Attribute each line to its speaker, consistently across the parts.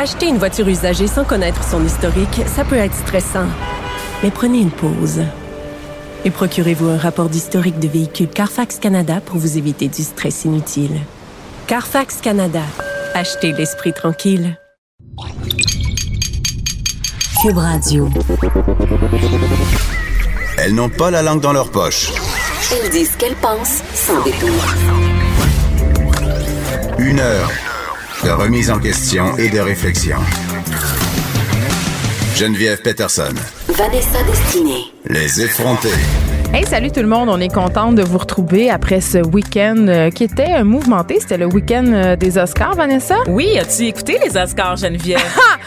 Speaker 1: Acheter une voiture usagée sans connaître son historique, ça peut être stressant. Mais prenez une pause. Et procurez-vous un rapport d'historique de véhicule Carfax Canada pour vous éviter du stress inutile. Carfax Canada. Achetez l'esprit tranquille.
Speaker 2: Cube Radio.
Speaker 3: Elles n'ont pas la langue dans leur poche.
Speaker 2: Elles disent ce qu'elles pensent sans détour.
Speaker 3: Une heure de remise en question et de réflexion. Geneviève Peterson.
Speaker 2: Vanessa Destinée.
Speaker 3: Les effrontés.
Speaker 4: Hey, salut tout le monde. On est content de vous retrouver après ce week-end euh, qui était mouvementé. C'était le week-end euh, des Oscars, Vanessa?
Speaker 5: Oui, as-tu écouté les Oscars, Geneviève?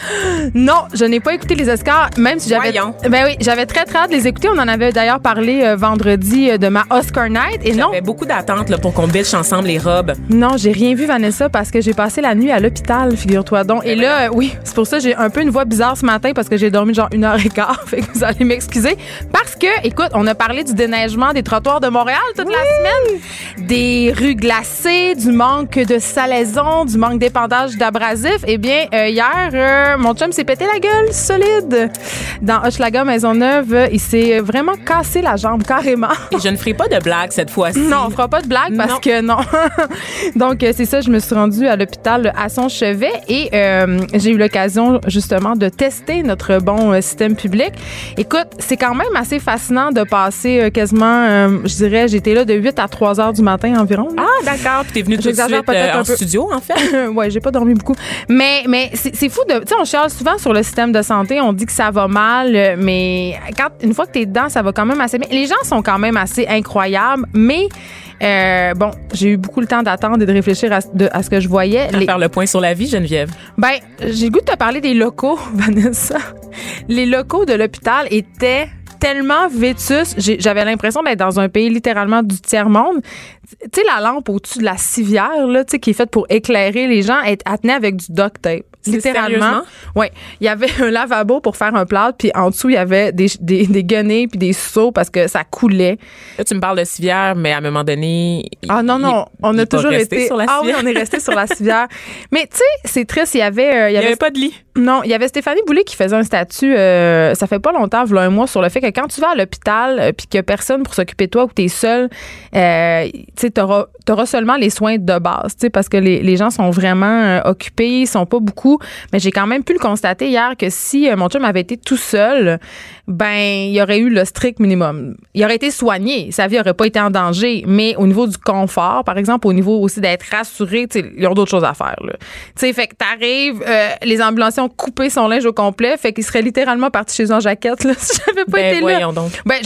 Speaker 4: Non, je n'ai pas écouté les Oscars, même si j'avais.
Speaker 5: Voyons.
Speaker 4: Ben oui, j'avais très très hâte de les écouter. On en avait d'ailleurs parlé euh, vendredi euh, de ma Oscar Night. Et non,
Speaker 5: J'avais beaucoup d'attentes là, pour qu'on bitch ensemble les robes.
Speaker 4: non, j'ai rien vu, Vanessa, parce que j'ai passé la nuit à l'hôpital, figure-toi donc. Et là, euh, oui, c'est pour ça que j'ai un peu une voix bizarre ce matin parce que j'ai dormi genre une heure et quart. Fait que vous allez m'excuser. Parce que, écoute, on a parlé du déneigement des trottoirs de Montréal toute la semaine, des rues glacées, du manque de salaison, du manque d'épandage d'abrasifs. Eh bien, euh, hier, euh, mon chum s'est pété la gueule solide. Dans Hochelaga Maisonneuve, euh, il s'est vraiment cassé la jambe carrément.
Speaker 5: Et je ne ferai pas de blague cette fois-ci.
Speaker 4: Non, on fera pas de blague parce
Speaker 5: Non.
Speaker 4: que non. Donc euh, c'est ça, je me suis rendue à l'hôpital à son chevet et euh, j'ai eu l'occasion justement de tester notre bon euh, système public. Écoute, c'est quand même assez fascinant de passer euh, quasiment, euh, je dirais, j'étais là de 8 à 3 heures du matin environ. là.
Speaker 5: Ah, d'accord. Puis t'es venu tout de suite euh, en
Speaker 4: peu.
Speaker 5: studio, en fait.
Speaker 4: ouais, j'ai pas dormi beaucoup. Mais, mais c'est fou de. Tu sais, on chiale souvent sur le système de santé. On dit que ça va mal, mais quand, une fois que t'es dedans, ça va quand même assez bien. Les gens sont quand même assez incroyables, mais. euh, bon, j'ai eu beaucoup le temps d'attendre et de réfléchir à, de- à ce que je voyais.
Speaker 5: À
Speaker 4: Les-
Speaker 5: faire le point sur la vie, Geneviève.
Speaker 4: ben, j'ai le goût de te parler des locaux, Vanessa. Les locaux de l'hôpital étaient tellement vétus. J'avais l'impression d'être dans un pays littéralement du tiers-monde. Tu la lampe au-dessus de la civière, là, qui est faite pour éclairer les gens, elle, elle tenait avec du duct tape. Littéralement. Oui. Il y avait un lavabo pour faire un plat, puis en dessous, il y avait des, des, des guenilles puis des seaux parce que ça coulait.
Speaker 5: Là, tu me parles de civière, mais à un moment donné.
Speaker 4: Ah non, non,
Speaker 5: il-
Speaker 4: on a toujours été.
Speaker 5: sur la
Speaker 4: ah oui, on est resté sur la civière. Mais tu sais, c'est triste. Il y avait, euh, il y
Speaker 5: Il n'y
Speaker 4: avait
Speaker 5: pas de lit.
Speaker 4: non, il y avait Stéphanie Boulay qui faisait un statut, euh, ça fait pas longtemps, voilà un mois, sur le fait que quand tu vas à l'hôpital euh, puis qu'il y a personne pour s'occuper de toi ou que tu es seul, euh, tu auras seulement les soins de base, parce que les, les gens sont vraiment occupés, ils sont pas beaucoup. Mais j'ai quand même pu le constater hier que si euh, mon chum avait été tout seul, ben, il y aurait eu le strict minimum. Il aurait été soigné, sa vie aurait pas été en danger, mais au niveau du confort, par exemple, au niveau aussi d'être rassuré, ils ont d'autres choses à faire, là. Tu sais, fait que t'arrives, euh, les ambulanciers ont coupé son linge au complet, fait qu'il serait littéralement parti chez eux en jaquette, là, si j'avais pas
Speaker 5: Ben,
Speaker 4: été là.
Speaker 5: voyons donc.
Speaker 4: Ben,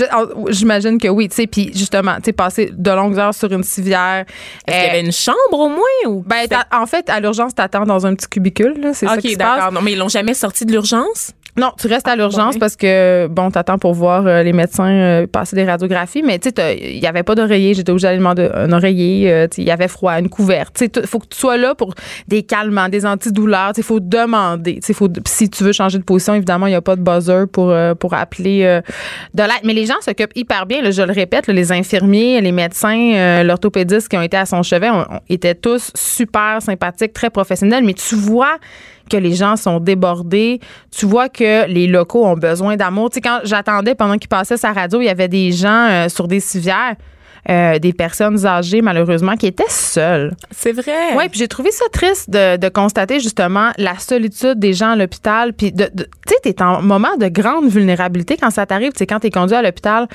Speaker 4: j'imagine que oui, tu sais, puis justement, tu sais, passer de longues heures sur une civière.
Speaker 5: Est-ce qu'il y
Speaker 4: euh,
Speaker 5: avait une chambre au moins? Ou
Speaker 4: ben, en fait, à l'urgence, t'attends dans un petit cubicule, là, c'est ça qui
Speaker 5: Ok,
Speaker 4: se passe.
Speaker 5: d'accord. Non, mais ils l'ont jamais sorti de l'urgence?
Speaker 4: Non, tu restes à l'urgence
Speaker 5: ouais.
Speaker 4: parce que, bon, t'attends pour voir euh, les médecins euh, passer des radiographies, mais tu sais, il y avait pas d'oreiller. J'étais obligée d'aller demander un oreiller. euh, tu sais, il y avait froid, une couverte. Tu sais, il faut que tu sois là pour des calmants, des antidouleurs. Il faut demander. Tu sais, faut, si tu veux changer de position, évidemment, il n'y a pas de buzzer pour, pour appeler euh, de l'aide. Mais les gens s'occupent hyper bien. là, je le répète, là, les infirmiers, les médecins, euh, l'orthopédiste qui ont été à son chevet ont- ont- étaient tous super sympathiques, très professionnels. Mais tu vois que les gens sont débordés. Tu vois que les locaux ont besoin d'amour. Tu sais, quand j'attendais pendant qu'il passait sa radio, il y avait des gens euh, sur des civières, euh, des personnes âgées, malheureusement, qui étaient seules.
Speaker 5: C'est vrai.
Speaker 4: Oui, puis j'ai trouvé ça triste de, de constater justement la solitude des gens à l'hôpital. Puis, tu sais, t'es en moment de grande vulnérabilité quand ça t'arrive. Tu sais, quand t'es conduit à l'hôpital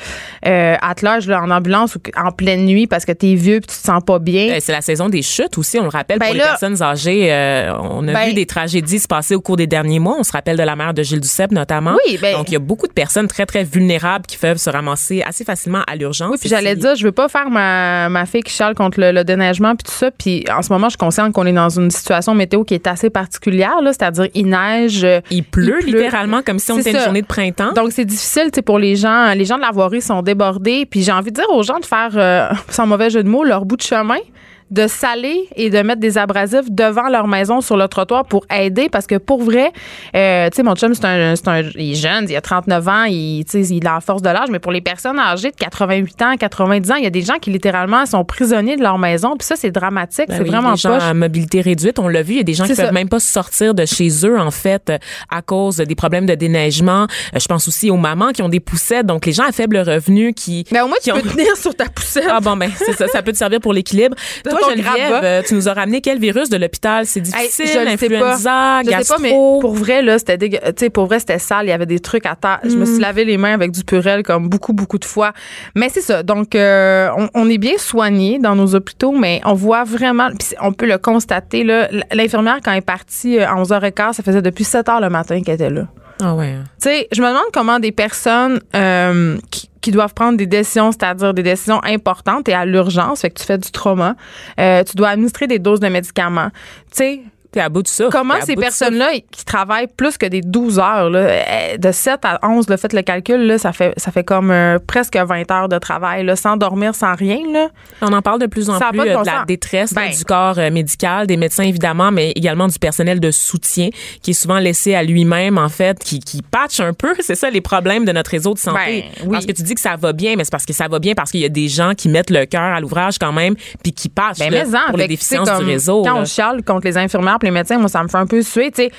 Speaker 4: euh, à l'âge en ambulance ou en pleine nuit parce que t'es vieux puis tu te sens pas bien.
Speaker 5: Euh, C'est la saison des chutes aussi, on le rappelle
Speaker 4: Ben
Speaker 5: pour
Speaker 4: là-
Speaker 5: les personnes âgées. euh, on a
Speaker 4: Ben-
Speaker 5: vu des tragédies se passer au cours des derniers mois. On se rappelle de la mère de Gilles Duceppe notamment.
Speaker 4: Oui, ben-
Speaker 5: Donc il y a beaucoup de personnes très très vulnérables qui peuvent se ramasser assez facilement à l'urgence.
Speaker 4: Oui, puis j'allais dire, je veux pas faire ma, ma fille qui chiale contre le, le déneigement puis tout ça. Puis en ce moment, je suis consciente qu'on est dans une situation météo qui est assez particulière, c'est-à-dire il neige. euh,
Speaker 5: Il pleut,
Speaker 4: il pleut.
Speaker 5: littéralement comme si on était une journée de printemps.
Speaker 4: Donc c'est difficile, pour les gens. Les gens de la voirie sont débordés. Puis j'ai envie de dire aux gens de faire, euh, sans mauvais jeu de mots, leur bout de chemin. De saler et de mettre des abrasifs devant leur maison sur le trottoir pour aider parce que pour vrai, euh, tu sais, mon chum, c'est un, c'est un, il est jeune, il a 39 ans, il, tu sais, il a la force de l'âge, mais pour les personnes âgées de 88 ans, 90 ans, il y a des gens qui littéralement sont prisonniers de leur maison. Puis ça, c'est dramatique.
Speaker 5: Ben
Speaker 4: c'est
Speaker 5: oui,
Speaker 4: vraiment
Speaker 5: des gens à mobilité réduite, on l'a vu, il y a des gens qui peuvent même pas sortir de chez eux en fait euh, à cause des problèmes de déneigement. Euh, Je pense aussi aux mamans qui ont des poussettes, donc les gens à faible revenu qui
Speaker 4: Mais au moins, tu peux tenir sur ta poussette.
Speaker 5: Ah bon ben c'est ça, ça peut te servir pour l'équilibre. Toi
Speaker 4: ton
Speaker 5: Geneviève,
Speaker 4: grabat.
Speaker 5: euh, tu nous as ramené quel virus de l'hôpital? C'est
Speaker 4: Hey,
Speaker 5: difficile,
Speaker 4: je le sais pas. Je sais pas, mais pour vrai, là, c'était Tu sais, pour vrai, c'était sale. Il y avait des trucs à terre. Je me
Speaker 5: Mm.
Speaker 4: suis lavé les mains avec du purel comme beaucoup, beaucoup de fois. Mais c'est ça. Donc, euh, on, on est bien soigné dans nos hôpitaux, mais on voit vraiment, puis on peut le constater, là. L'infirmière, quand elle est partie euh, à 11h15, ça faisait depuis 7 h le matin qu'elle était là.
Speaker 5: Ah ouais.
Speaker 4: Tu sais, je me demande comment des personnes euh, qui, qui doivent prendre des décisions, c'est-à-dire des décisions importantes et à l'urgence, fait que tu fais du trauma, euh, tu dois administrer des doses de médicaments. Tu sais,
Speaker 5: T'es à bout de ça.
Speaker 4: Comment ces personnes-là qui travaillent plus que des 12 heures, là, euh, de 7 à 11, le fait le calcul, là, ça fait ça fait comme euh, presque 20 heures de travail, là, sans dormir, sans rien. Là.
Speaker 5: On en parle de plus en
Speaker 4: Ça
Speaker 5: plus
Speaker 4: de
Speaker 5: euh,
Speaker 4: bon
Speaker 5: de la détresse là,
Speaker 4: Ben.
Speaker 5: du corps euh, médical, des médecins évidemment, mais également du personnel de soutien qui est souvent laissé à lui-même en fait, qui, qui patche un peu. C'est ça les problèmes de notre réseau de santé.
Speaker 4: Ben, oui.
Speaker 5: Parce que tu dis que ça va bien, mais c'est parce que ça va bien parce qu'il y a des gens qui mettent le cœur à l'ouvrage quand même, puis qui patchent
Speaker 4: Ben,
Speaker 5: là,
Speaker 4: mais en,
Speaker 5: pour les déficiences du réseau.
Speaker 4: Quand on chiale contre les infirmières les médecins, moi, ça me fait un peu suer, tu sais.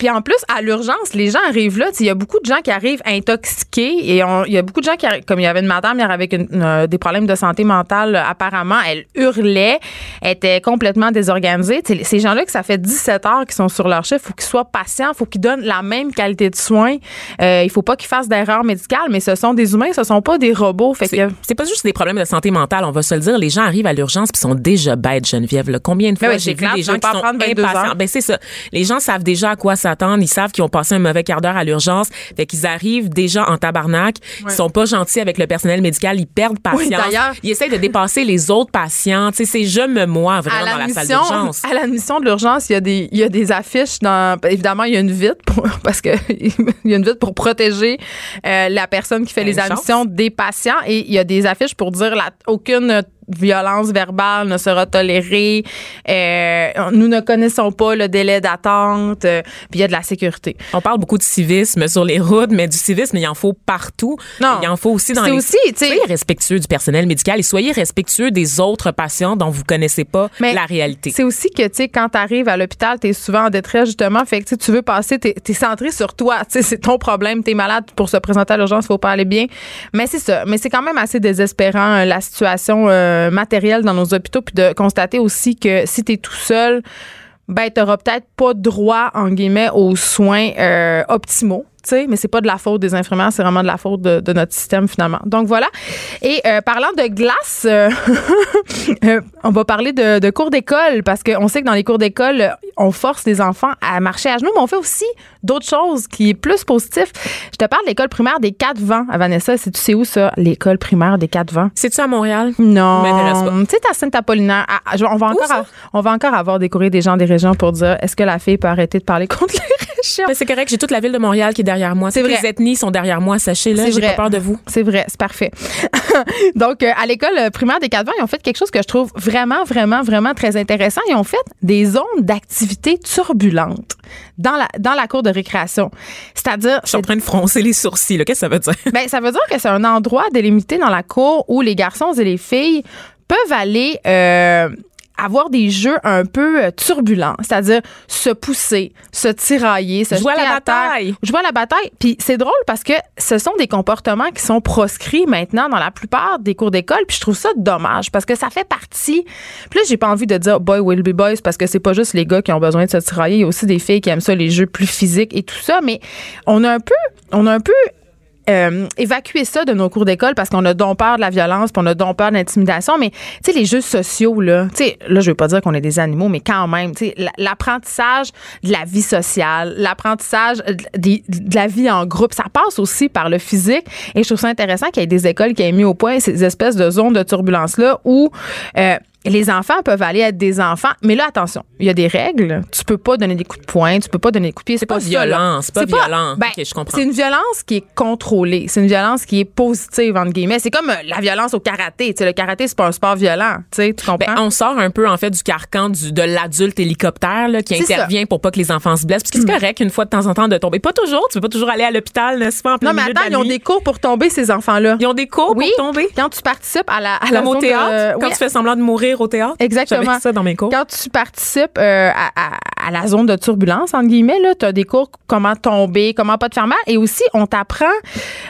Speaker 4: Puis en plus, à l'urgence, les gens arrivent là. Il y a beaucoup de gens qui arrivent intoxiqués et il y a beaucoup de gens qui arrivent, comme il y avait une madame hier avec une- une, euh, des problèmes de santé mentale, euh, apparemment, elle hurlait, était complètement désorganisée. Ces gens-là, que ça fait 17 heures qu'ils sont sur leur chiffre, il faut qu'ils soient patients, il faut qu'ils donnent la même qualité de soins. Euh, il faut pas qu'ils fassent d'erreurs médicales, mais ce sont des humains, ce sont pas des robots. Fait que,
Speaker 5: C'est c'est pas juste des problèmes de santé mentale, on va se le dire. Les gens arrivent à l'urgence puis sont déjà bêtes, Geneviève. là. Combien de fois
Speaker 4: Ben oui,
Speaker 5: j'ai
Speaker 4: c'est
Speaker 5: vu
Speaker 4: clair,
Speaker 5: des gens qui sont
Speaker 4: prendre 22
Speaker 5: impatients? Ben c'est ça. Les gens savent déjà à quoi s'attendre. Ils savent qu'ils ont passé un mauvais quart d'heure à l'urgence. Fait qu'ils arrivent déjà en tabarnak. Ils sont pas gentils avec le personnel médical. Ils perdent patience. Ils essayent de dépasser les autres patients. Tu sais, c'est je me moi vraiment
Speaker 4: à
Speaker 5: dans la salle d'urgence.
Speaker 4: à l'admission de l'urgence, il y a des il y a des affiches dans évidemment il y a une vitre pour- parce que il y a une vitre pour protéger euh, la personne qui fait
Speaker 5: Ben,
Speaker 4: les
Speaker 5: chance.
Speaker 4: admissions des patients et il y a des affiches pour dire la, aucune violence verbale ne sera tolérée. Euh, nous ne connaissons pas le délai d'attente. euh, puis il y a de la sécurité.
Speaker 5: On parle beaucoup de civisme sur les routes, mais du civisme, il en faut partout.
Speaker 4: Non.
Speaker 5: Il en faut aussi dans les...
Speaker 4: aussi, tu sais-
Speaker 5: Soyez respectueux du personnel médical et soyez respectueux des autres patients dont vous connaissez pas
Speaker 4: Mais
Speaker 5: la réalité.
Speaker 4: C'est aussi que, tu sais, quand tu arrives à l'hôpital, tu es souvent en détresse, justement. Fait que, tu veux passer, tu es, centré sur toi. Tu sais, c'est ton problème. Tu es malade pour se présenter à l'urgence, faut pas aller bien. Mais c'est ça. Mais c'est quand même assez désespérant, euh, la situation euh, matérielle dans nos hôpitaux. Puis de constater aussi que si tu es tout seul, ben, tu peut-être pas droit, en guillemets, aux soins euh, optimaux. Sais, mais c'est pas de la faute des infirmières, c'est vraiment de la faute de, de notre système finalement. Donc voilà. Et euh, parlant de glace, euh, euh, on va parler de, de cours d'école parce qu'on sait que dans les cours d'école, on force les enfants à marcher à genoux, mais on fait aussi d'autres choses qui est plus positif. Je te parle de l'école primaire des quatre vents à Vanessa. C'est tu sais où ça, l'école primaire des quatre vents?
Speaker 5: C'est-tu à Montréal?
Speaker 4: Non. Tu sais, à Saint-Apollinaire, à- à- je- on, va encore on va encore avoir des courriers des gens des régions pour dire est-ce que la fille peut arrêter de parler contre les
Speaker 5: c'est correct, j'ai toute la ville de Montréal qui est derrière moi.
Speaker 4: C'est vrai.
Speaker 5: les ethnies sont derrière moi, sachez-le. J'ai pas peur de vous.
Speaker 4: C'est vrai, c'est parfait. Donc, euh, à l'école euh, primaire des Quatre-Vents, ils ont fait quelque chose que je trouve vraiment, vraiment, vraiment très intéressant. Ils ont fait des zones d'activité turbulentes dans la, dans la cour de récréation. C'est-à-dire,
Speaker 5: Je suis en train de froncer les sourcils. là. Qu'est-ce que ça veut dire?
Speaker 4: ben, ça veut dire que c'est un endroit délimité dans la cour où les garçons et les filles peuvent aller euh, avoir des jeux un peu euh, turbulents, c'est-à-dire se pousser, se tirailler, se
Speaker 5: Jouer à la bataille.
Speaker 4: jouer à la bataille. Puis c'est drôle parce que ce sont des comportements qui sont proscrits maintenant dans la plupart des cours d'école. Puis je trouve ça dommage parce que ça fait partie. Puis là, j'ai pas envie de dire boy will be boys parce que c'est pas juste les gars qui ont besoin de se tirailler. Il y a aussi des filles qui aiment ça, les jeux plus physiques et tout ça. Mais on a un peu, on a un peu euh, évacuer ça de nos cours d'école parce qu'on a donc peur de la violence, puis on a donc peur de l'intimidation. Mais, tu sais, les jeux sociaux, là, tu sais, là, je veux pas dire qu'on est des animaux, mais quand même, tu sais, la- l'apprentissage de la vie sociale, l'apprentissage de, de la vie en groupe, ça passe aussi par le physique. Et je trouve ça intéressant qu'il y ait des écoles qui aient mis au point ces espèces de zones de turbulence-là où, euh, les enfants peuvent aller être des enfants, mais là, attention, il y a des règles. Tu peux pas donner des coups de poing, tu peux pas donner des coups de pied.
Speaker 5: C'est pas, violent, c'est pas violent.
Speaker 4: Ben,
Speaker 5: je comprends.
Speaker 4: C'est une violence qui est contrôlée. C'est une violence qui est positive, entre guillemets. C'est comme euh, la violence au karaté. sais, le karaté, c'est pas un sport violent. Tu comprends? Ben,
Speaker 5: on sort un peu, en fait, du carcan du, de l'adulte hélicoptère là, qui intervient pour pas que les enfants se blessent. Parce que c'est hmm. correct, une fois de temps en temps, de tomber. Pas toujours. Tu peux pas toujours aller à l'hôpital, n'est-ce pas? En
Speaker 4: non, mais attends, ils ont des cours pour tomber, ces enfants-là.
Speaker 5: Ils ont des cours pour tomber?
Speaker 4: Quand tu participes à la,
Speaker 5: à au théâtre? Quand tu fais semblant de mourir au théâtre?
Speaker 4: Exactement.
Speaker 5: ça dans mes cours.
Speaker 4: Quand tu participes euh, à, la zone de turbulence, entre guillemets, tu as des cours comment tomber, comment pas te faire mal. Et aussi, on t'apprend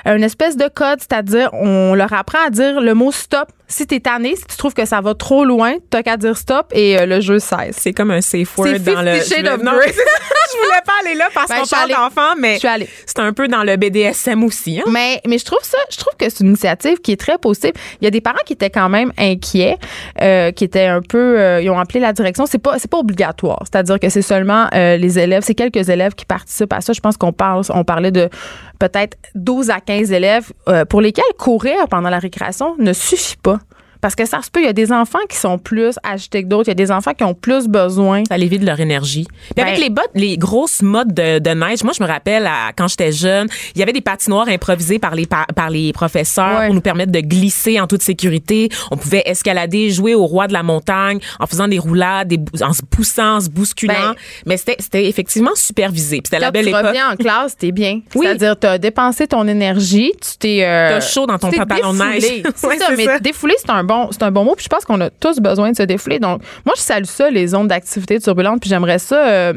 Speaker 4: une espèce de code, c'est-à-dire, on leur apprend à dire le mot stop si t'es tanné, si tu trouves que ça va trop loin, t'as qu'à dire stop et euh, le jeu cesse.
Speaker 5: C'est comme un safe word dans le.
Speaker 4: Je,
Speaker 5: non, je voulais pas aller là parce ben, qu'on parle d'enfants, mais c'est un peu dans le BDSM aussi. Hein?
Speaker 4: Mais mais je trouve ça, je trouve que c'est une initiative qui est très possible. Il y a des parents qui étaient quand même inquiets, euh, qui étaient un peu, euh, ils ont appelé la direction. C'est pas c'est pas obligatoire, c'est-à-dire que c'est seulement les élèves, c'est quelques élèves qui participent à ça. Je pense qu'on parle, on parlait de peut-être 12 à 15 élèves pour lesquels courir pendant la récréation ne suffit pas. Parce que ça se peut, il y a des enfants qui sont plus agités que d'autres. Il y a des enfants qui ont plus besoin.
Speaker 5: Ça de leur énergie. Puis avec ben les bottes, les grosses modes de, neige, moi, je me rappelle, quand j'étais jeune, il y avait des patinoires improvisées par les, par, les professeurs pour nous permettre de glisser en toute sécurité. On pouvait escalader, jouer au roi de la montagne en faisant des roulades, des, en se poussant, en se bousculant. Ben, Mais c'était effectivement supervisé. C'était la belle
Speaker 4: tu reviens en classe, t'es bien. Oui. C'est-à-dire, t'as dépensé ton énergie, tu t'es... Euh,
Speaker 5: t'as chaud dans ton pantalon de neige.
Speaker 4: c'est ça, mais défouler, c'est un c'est un bon mot. Puis je pense qu'on a tous besoin de se défouler. Donc, moi, je salue ça, les zones d'activité turbulentes. Puis j'aimerais ça euh,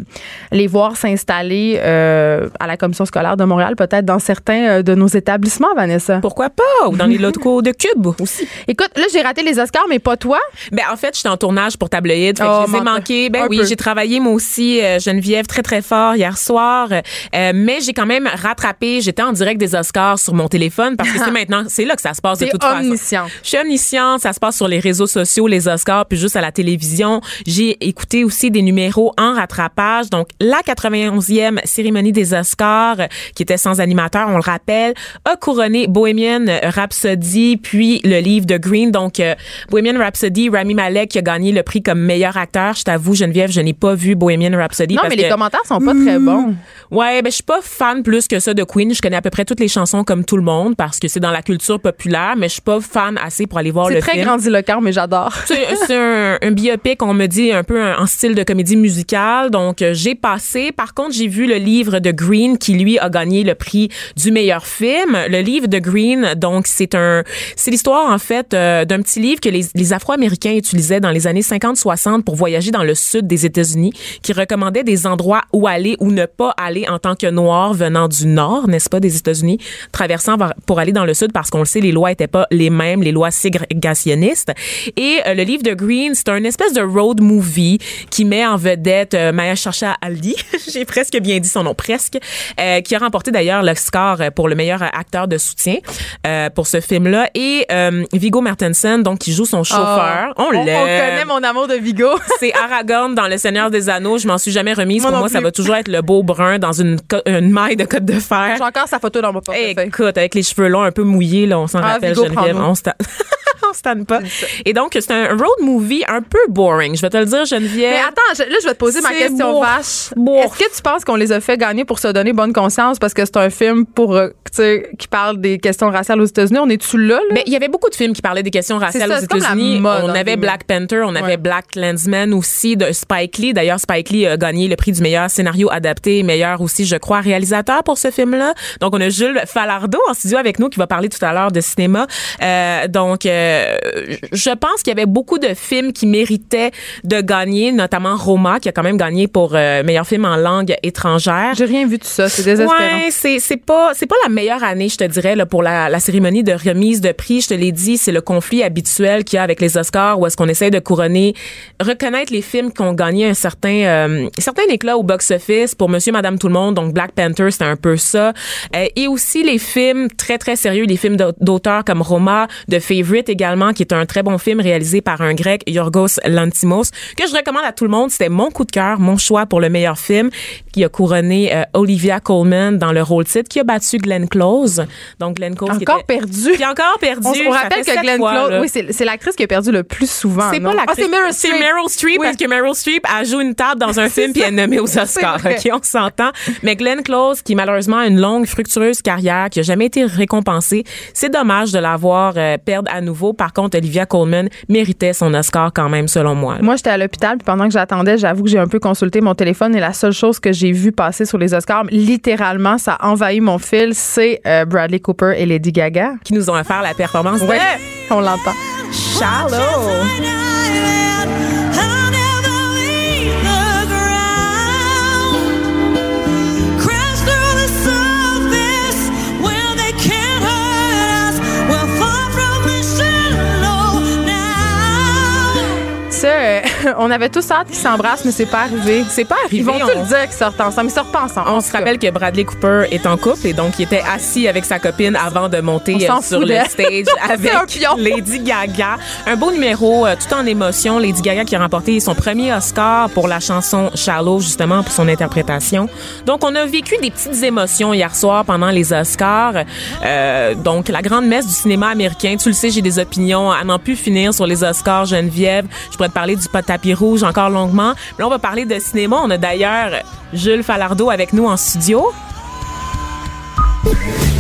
Speaker 4: les voir s'installer euh, à la commission scolaire de Montréal, peut-être dans certains euh, de nos établissements, Vanessa.
Speaker 5: Pourquoi pas? Ou dans les locaux de Cube aussi.
Speaker 4: Écoute, là, j'ai raté les Oscars, mais pas toi.
Speaker 5: Ben, en fait, j'étais en tournage pour Tabloïd. Fait oh, je les ai manqués. Ben oui, j'ai travaillé, moi aussi, Geneviève, très, très fort hier soir. mais j'ai quand même rattrapé. J'étais en direct des Oscars sur mon téléphone parce que c'est maintenant, c'est là que ça se passe de toute
Speaker 4: omniscient.
Speaker 5: Je suis omnisciente. Ça se passe sur les réseaux sociaux, les Oscars, puis juste à la télévision. J'ai écouté aussi des numéros en rattrapage. Donc, la 91e cérémonie des Oscars, qui était sans animateur, on le rappelle, a couronné Bohemian Rhapsody, puis le livre de Green. Donc, euh, Bohemian Rhapsody, Rami Malek qui a gagné le prix comme meilleur acteur. Je t'avoue, Geneviève, je n'ai pas vu Bohemian Rhapsody.
Speaker 4: Non, mais les commentaires sont pas très bons. Hmm.
Speaker 5: Ouais, ben je suis pas fan plus que ça de Queen. Je connais à peu près toutes les chansons comme tout le monde parce que c'est dans la culture populaire, mais je suis pas fan assez pour aller voir le film.
Speaker 4: Très grandiloquent, mais j'adore.
Speaker 5: C'est un, un, biopic, on me dit, un peu en style de comédie musicale. Donc, euh, j'ai passé. Par contre, j'ai vu le livre de Green qui, lui, a gagné le prix du meilleur film. Le livre de Green, donc, c'est un, c'est l'histoire, en fait, euh, d'un petit livre que les, les Afro-Américains utilisaient dans les années 50-60 pour voyager dans le sud des États-Unis, qui recommandait des endroits où aller ou ne pas aller en tant que noir venant du nord, n'est-ce pas, des États-Unis, traversant pour aller dans le sud parce qu'on le sait, les lois étaient pas les mêmes, les lois Et euh, le livre de Green, c'est un espèce de road movie qui met en vedette euh, Maya Chacha Ali, j'ai presque bien dit son nom, presque, euh, qui a remporté d'ailleurs le score pour le meilleur acteur de soutien euh, pour ce film-là. Et euh, Vigo Mortensen, donc, qui joue son chauffeur.
Speaker 4: Oh. on, on, connaît mon amour de Vigo.
Speaker 5: c'est Aragorn dans Le Seigneur des Anneaux. Je m'en suis jamais remise. pour moi, ça va toujours être le beau brun dans une, une maille de côte de fer.
Speaker 4: J'ai encore sa photo dans mon portefeuille.
Speaker 5: Écoute, avec les cheveux longs un peu mouillés, là, on s'en ah, rappelle, Geneviève. On on pas. Et donc, c'est un road movie un peu boring. Je vais te le dire, Geneviève.
Speaker 4: Mais attends, là, je vais te poser ma question vache. Est-ce que tu penses qu'on les a fait gagner pour se donner bonne conscience parce que c'est un film pour, euh, qui parle des questions raciales aux États-Unis? On est-tu là, là?
Speaker 5: Ben, il y avait beaucoup de films qui parlaient des questions raciales aux États-Unis. On avait Black Panther, on avait Black Clansman aussi de Spike Lee. D'ailleurs, Spike Lee a gagné le prix du meilleur scénario adapté, meilleur aussi, je crois, réalisateur pour ce film-là. Donc, on a Jules Falardeau en studio avec nous qui va parler tout à l'heure de cinéma. Euh, donc, euh, je pense qu'il y avait beaucoup de films qui méritaient de gagner, notamment Roma, qui a quand même gagné pour euh, meilleur film en langue étrangère.
Speaker 4: J'ai rien vu de ça, c'est désespérant.
Speaker 5: Ouais, c'est c'est pas c'est pas la meilleure année, je te dirais là pour la, la cérémonie de remise de prix. Je te l'ai dit, c'est le conflit habituel qu'il y a avec les Oscars, où est-ce qu'on essaie de couronner, reconnaître les films qui ont gagné un certain euh, certain éclat au box-office. Pour Monsieur, Madame, tout le monde, donc Black Panther, c'était un peu ça, euh, et aussi les films très très sérieux, les films d'auteurs comme Roma, de Favorite également, qui est un très bon film réalisé par un grec, Yorgos Lantimos, que je recommande à tout le monde. C'était mon coup de cœur, mon choix pour le meilleur film, qui a couronné euh, Olivia Colman dans le rôle titre, qui a battu Glenn Close. Donc, Glenn Close.
Speaker 4: Encore
Speaker 5: qui était,
Speaker 4: perdu.
Speaker 5: Qui est encore perdu.
Speaker 4: On, on rappelle que Glenn Close, oui, c'est l'actrice qui a perdu le plus souvent.
Speaker 5: C'est
Speaker 4: pas
Speaker 5: l'actrice.
Speaker 4: Ah, c'est Meryl Streep.
Speaker 5: C'est Meryl Streep
Speaker 4: Oui.
Speaker 5: parce que Meryl Streep a joué une table dans un film puis elle est nommée aux Oscars. OK, on s'entend. Mais Glenn Close, qui malheureusement a une longue, fructueuse carrière, qui a jamais été récompensée, c'est dommage de l'avoir euh, perdre à nouveau. Par contre, Olivia Colman méritait son Oscar quand même, selon moi.
Speaker 4: Moi, j'étais à l'hôpital, puis pendant que j'attendais, j'avoue que j'ai un peu consulté mon téléphone et la seule chose que j'ai vu passer sur les Oscars, littéralement, ça a envahi mon fil, c'est euh, Bradley Cooper et Lady Gaga.
Speaker 5: Qui nous ont offert la performance
Speaker 4: Ouais,
Speaker 5: de
Speaker 4: on l'entend.
Speaker 5: Shallow.
Speaker 4: Ça, euh, on avait tous hâte qu'ils s'embrassent, mais c'est pas arrivé.
Speaker 5: C'est pas arrivé.
Speaker 4: Ils vont
Speaker 5: on-
Speaker 4: tous le dire qu'ils sortent ensemble? Ils sortent pas ensemble.
Speaker 5: On
Speaker 4: en
Speaker 5: se
Speaker 4: tout cas.
Speaker 5: rappelle que Bradley Cooper est en couple et donc il était assis avec sa copine avant de monter euh, sur le stage avec. Lady Gaga. Un beau numéro, euh, tout en émotion. Lady Gaga qui a remporté son premier Oscar pour la chanson Shallow, justement, pour son interprétation. Donc, on a vécu des petites émotions hier soir pendant les Oscars. Euh, donc, la grande messe du cinéma américain. Tu le sais, j'ai des opinions à n'en plus finir sur les Oscars, Geneviève. Je pourrais te parler du pas de tapis rouge encore longuement. Mais là, on va parler de cinéma. On a d'ailleurs Jules Falardeau avec nous en studio.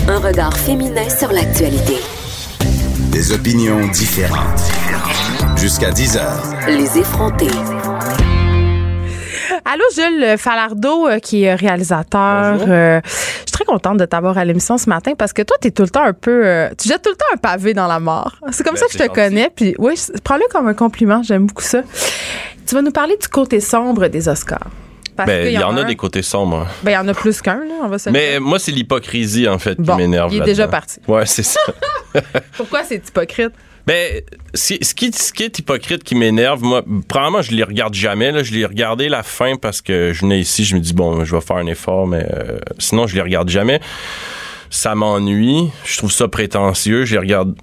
Speaker 2: Un regard féminin sur l'actualité.
Speaker 3: Des opinions différentes. Jusqu'à 10 heures.
Speaker 2: Les effrontés.
Speaker 4: Allô, Jules Falardeau, euh, qui est réalisateur. Euh, je suis très contente de t'avoir à l'émission ce matin parce que toi, tu es tout le temps un peu. euh, tu jettes tout le temps un pavé dans la mort. C'est comme
Speaker 6: Ben,
Speaker 4: ça que je te
Speaker 6: gentil.
Speaker 4: connais. Puis, oui, je- prends-le comme un compliment. J'aime beaucoup ça. Tu vas nous parler du côté sombre des Oscars. Parce
Speaker 6: Ben,
Speaker 4: qu'il
Speaker 6: il y en a
Speaker 4: un-
Speaker 6: des côtés sombres.
Speaker 4: Ben, il y en a plus qu'un, là, on va se le
Speaker 6: Mais
Speaker 4: dire.
Speaker 6: moi, c'est l'hypocrisie, en fait,
Speaker 4: Bon,
Speaker 6: qui m'énerve.
Speaker 4: il est
Speaker 6: là-dedans.
Speaker 4: déjà parti.
Speaker 6: Ouais, c'est ça.
Speaker 4: Pourquoi c'est hypocrite?
Speaker 6: Ben, ce qui, ce qui est hypocrite qui m'énerve, moi, probablement, je les regarde jamais. Là. Je les regardé la fin parce que je venais ici, je me dis, bon, je vais faire un effort, mais euh, sinon, je les regarde jamais. Ça m'ennuie. Je trouve ça prétentieux. Je les regarde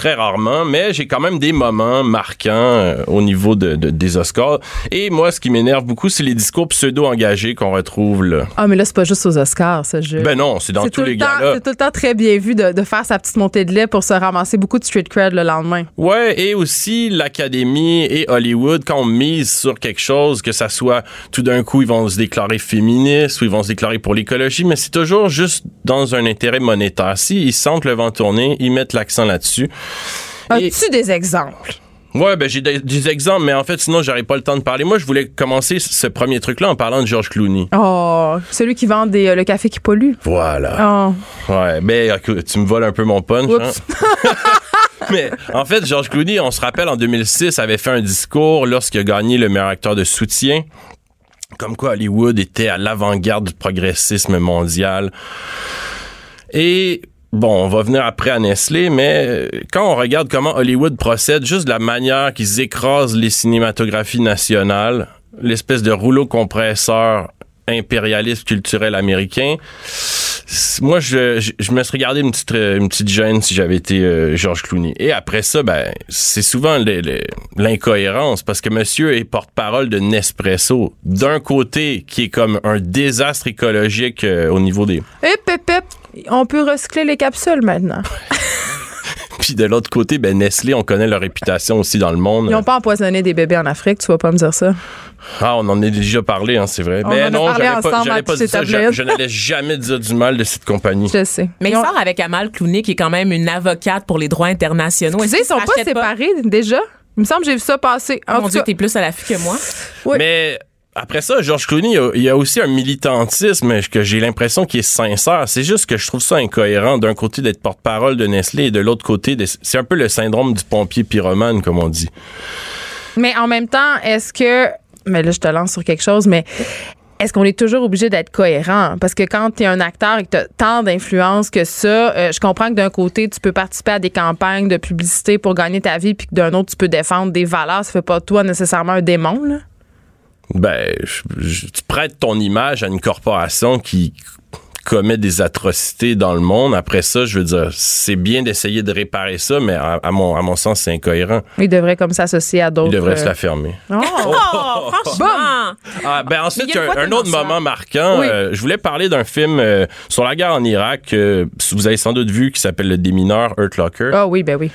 Speaker 6: très rarement, mais j'ai quand même des moments marquants euh, au niveau de, de- des Oscars. Et moi, ce qui m'énerve beaucoup, c'est les discours pseudo-engagés qu'on retrouve là.
Speaker 4: Ah, mais là, c'est pas juste aux Oscars, ça, Jules.
Speaker 6: Ben non, c'est dans tous les
Speaker 4: le
Speaker 6: gars-là.
Speaker 4: C'est tout le temps très bien vu de, de faire sa petite montée de lait pour se ramasser beaucoup de street cred le lendemain.
Speaker 6: Ouais, et aussi l'Académie et Hollywood, quand on mise sur quelque chose, que ça soit tout d'un coup, ils vont se déclarer féministes ou ils vont se déclarer pour l'écologie, mais c'est toujours juste dans un intérêt monétaire. Si ils sentent le vent tourner, ils mettent l'accent là-dessus. Et-
Speaker 4: As-tu des exemples?
Speaker 6: Ouais, ben j'ai des, des exemples, mais en fait, sinon, j'aurais pas le temps de parler. Moi, je voulais commencer ce premier truc-là en parlant de George Clooney.
Speaker 4: Oh, celui qui vend des, euh, le café qui pollue.
Speaker 6: Voilà.
Speaker 4: Oh.
Speaker 6: Ouais, ben écoute, tu me voles un peu mon punch. Hein. Mais en fait, George Clooney, on se rappelle, en 2006, avait fait un discours lorsqu'il a gagné le meilleur acteur de soutien. Comme quoi Hollywood était à l'avant-garde du progressisme mondial. Et bon, on va venir après à Nestlé, mais euh, quand on regarde comment Hollywood procède, juste de la manière qu'ils écrasent les cinématographies nationales, l'espèce de rouleau compresseur impérialiste culturel américain, moi, je, je, je me serais gardé une petite, euh, une petite gêne si j'avais été euh, George Clooney. Et après ça, ben, c'est souvent l'incohérence parce que monsieur est porte-parole de Nespresso. D'un côté, qui est comme un désastre écologique euh, au niveau des...
Speaker 4: Hip, hip, hip. On peut recycler les capsules maintenant.
Speaker 6: Puis de l'autre côté, ben, Nestlé, on connaît leur réputation aussi dans le monde.
Speaker 4: Ils n'ont pas empoisonné des bébés en Afrique, tu vas pas me dire ça.
Speaker 6: Ah, on en a déjà parlé, hein, c'est vrai.
Speaker 4: On
Speaker 6: ben
Speaker 4: en
Speaker 6: non, j'allais pas, j'allais dire ça. Je, je n'allais jamais dire du mal de cette compagnie.
Speaker 4: Je sais.
Speaker 5: Mais
Speaker 4: Ils
Speaker 5: il
Speaker 4: ont-
Speaker 5: sort avec Amal Clooney, qui est quand même une avocate pour les droits internationaux.
Speaker 4: Tu sais, ils sont pas séparés déjà? Il me semble que j'ai vu ça passer. En
Speaker 5: mon Dieu,
Speaker 4: cas,
Speaker 5: t'es plus à l'affût que moi.
Speaker 4: Oui.
Speaker 6: Mais après ça, George Clooney, il y a- aussi un militantisme que j'ai l'impression qui est sincère. C'est juste que je trouve ça incohérent d'un côté d'être porte-parole de Nestlé et de l'autre côté, c'est un peu le syndrome du pompier pyromane, comme on dit.
Speaker 4: Mais en même temps, est-ce que. Mais là, je te lance sur quelque chose, mais. Est-ce qu'on est toujours obligé d'être cohérent? Parce que quand tu es un acteur et que tu as tant d'influence que ça, euh, je comprends que d'un côté, tu peux participer à des campagnes de publicité pour gagner ta vie, puis que d'un autre, tu peux défendre des valeurs. Ça fait pas de toi nécessairement un démon, là.
Speaker 6: Ben, je- je- tu prêtes ton image à une corporation qui commet des atrocités dans le monde. Après ça, je veux dire, c'est bien d'essayer de réparer ça, mais à, à mon, à mon sens, c'est incohérent.
Speaker 4: Il devrait comme s'associer à d'autres.
Speaker 6: Il devrait
Speaker 4: euh,
Speaker 6: se la fermer.
Speaker 4: Oh!
Speaker 5: Oh, franchement.
Speaker 6: Ah, ben ensuite, un, autre
Speaker 5: ça.
Speaker 6: moment marquant.
Speaker 4: Oui.
Speaker 6: euh, je voulais parler d'un film euh, sur la guerre en Irak que vous avez sans doute vu qui s'appelle Le Démineur, Hurt Locker.
Speaker 4: Ah oui, ben oui.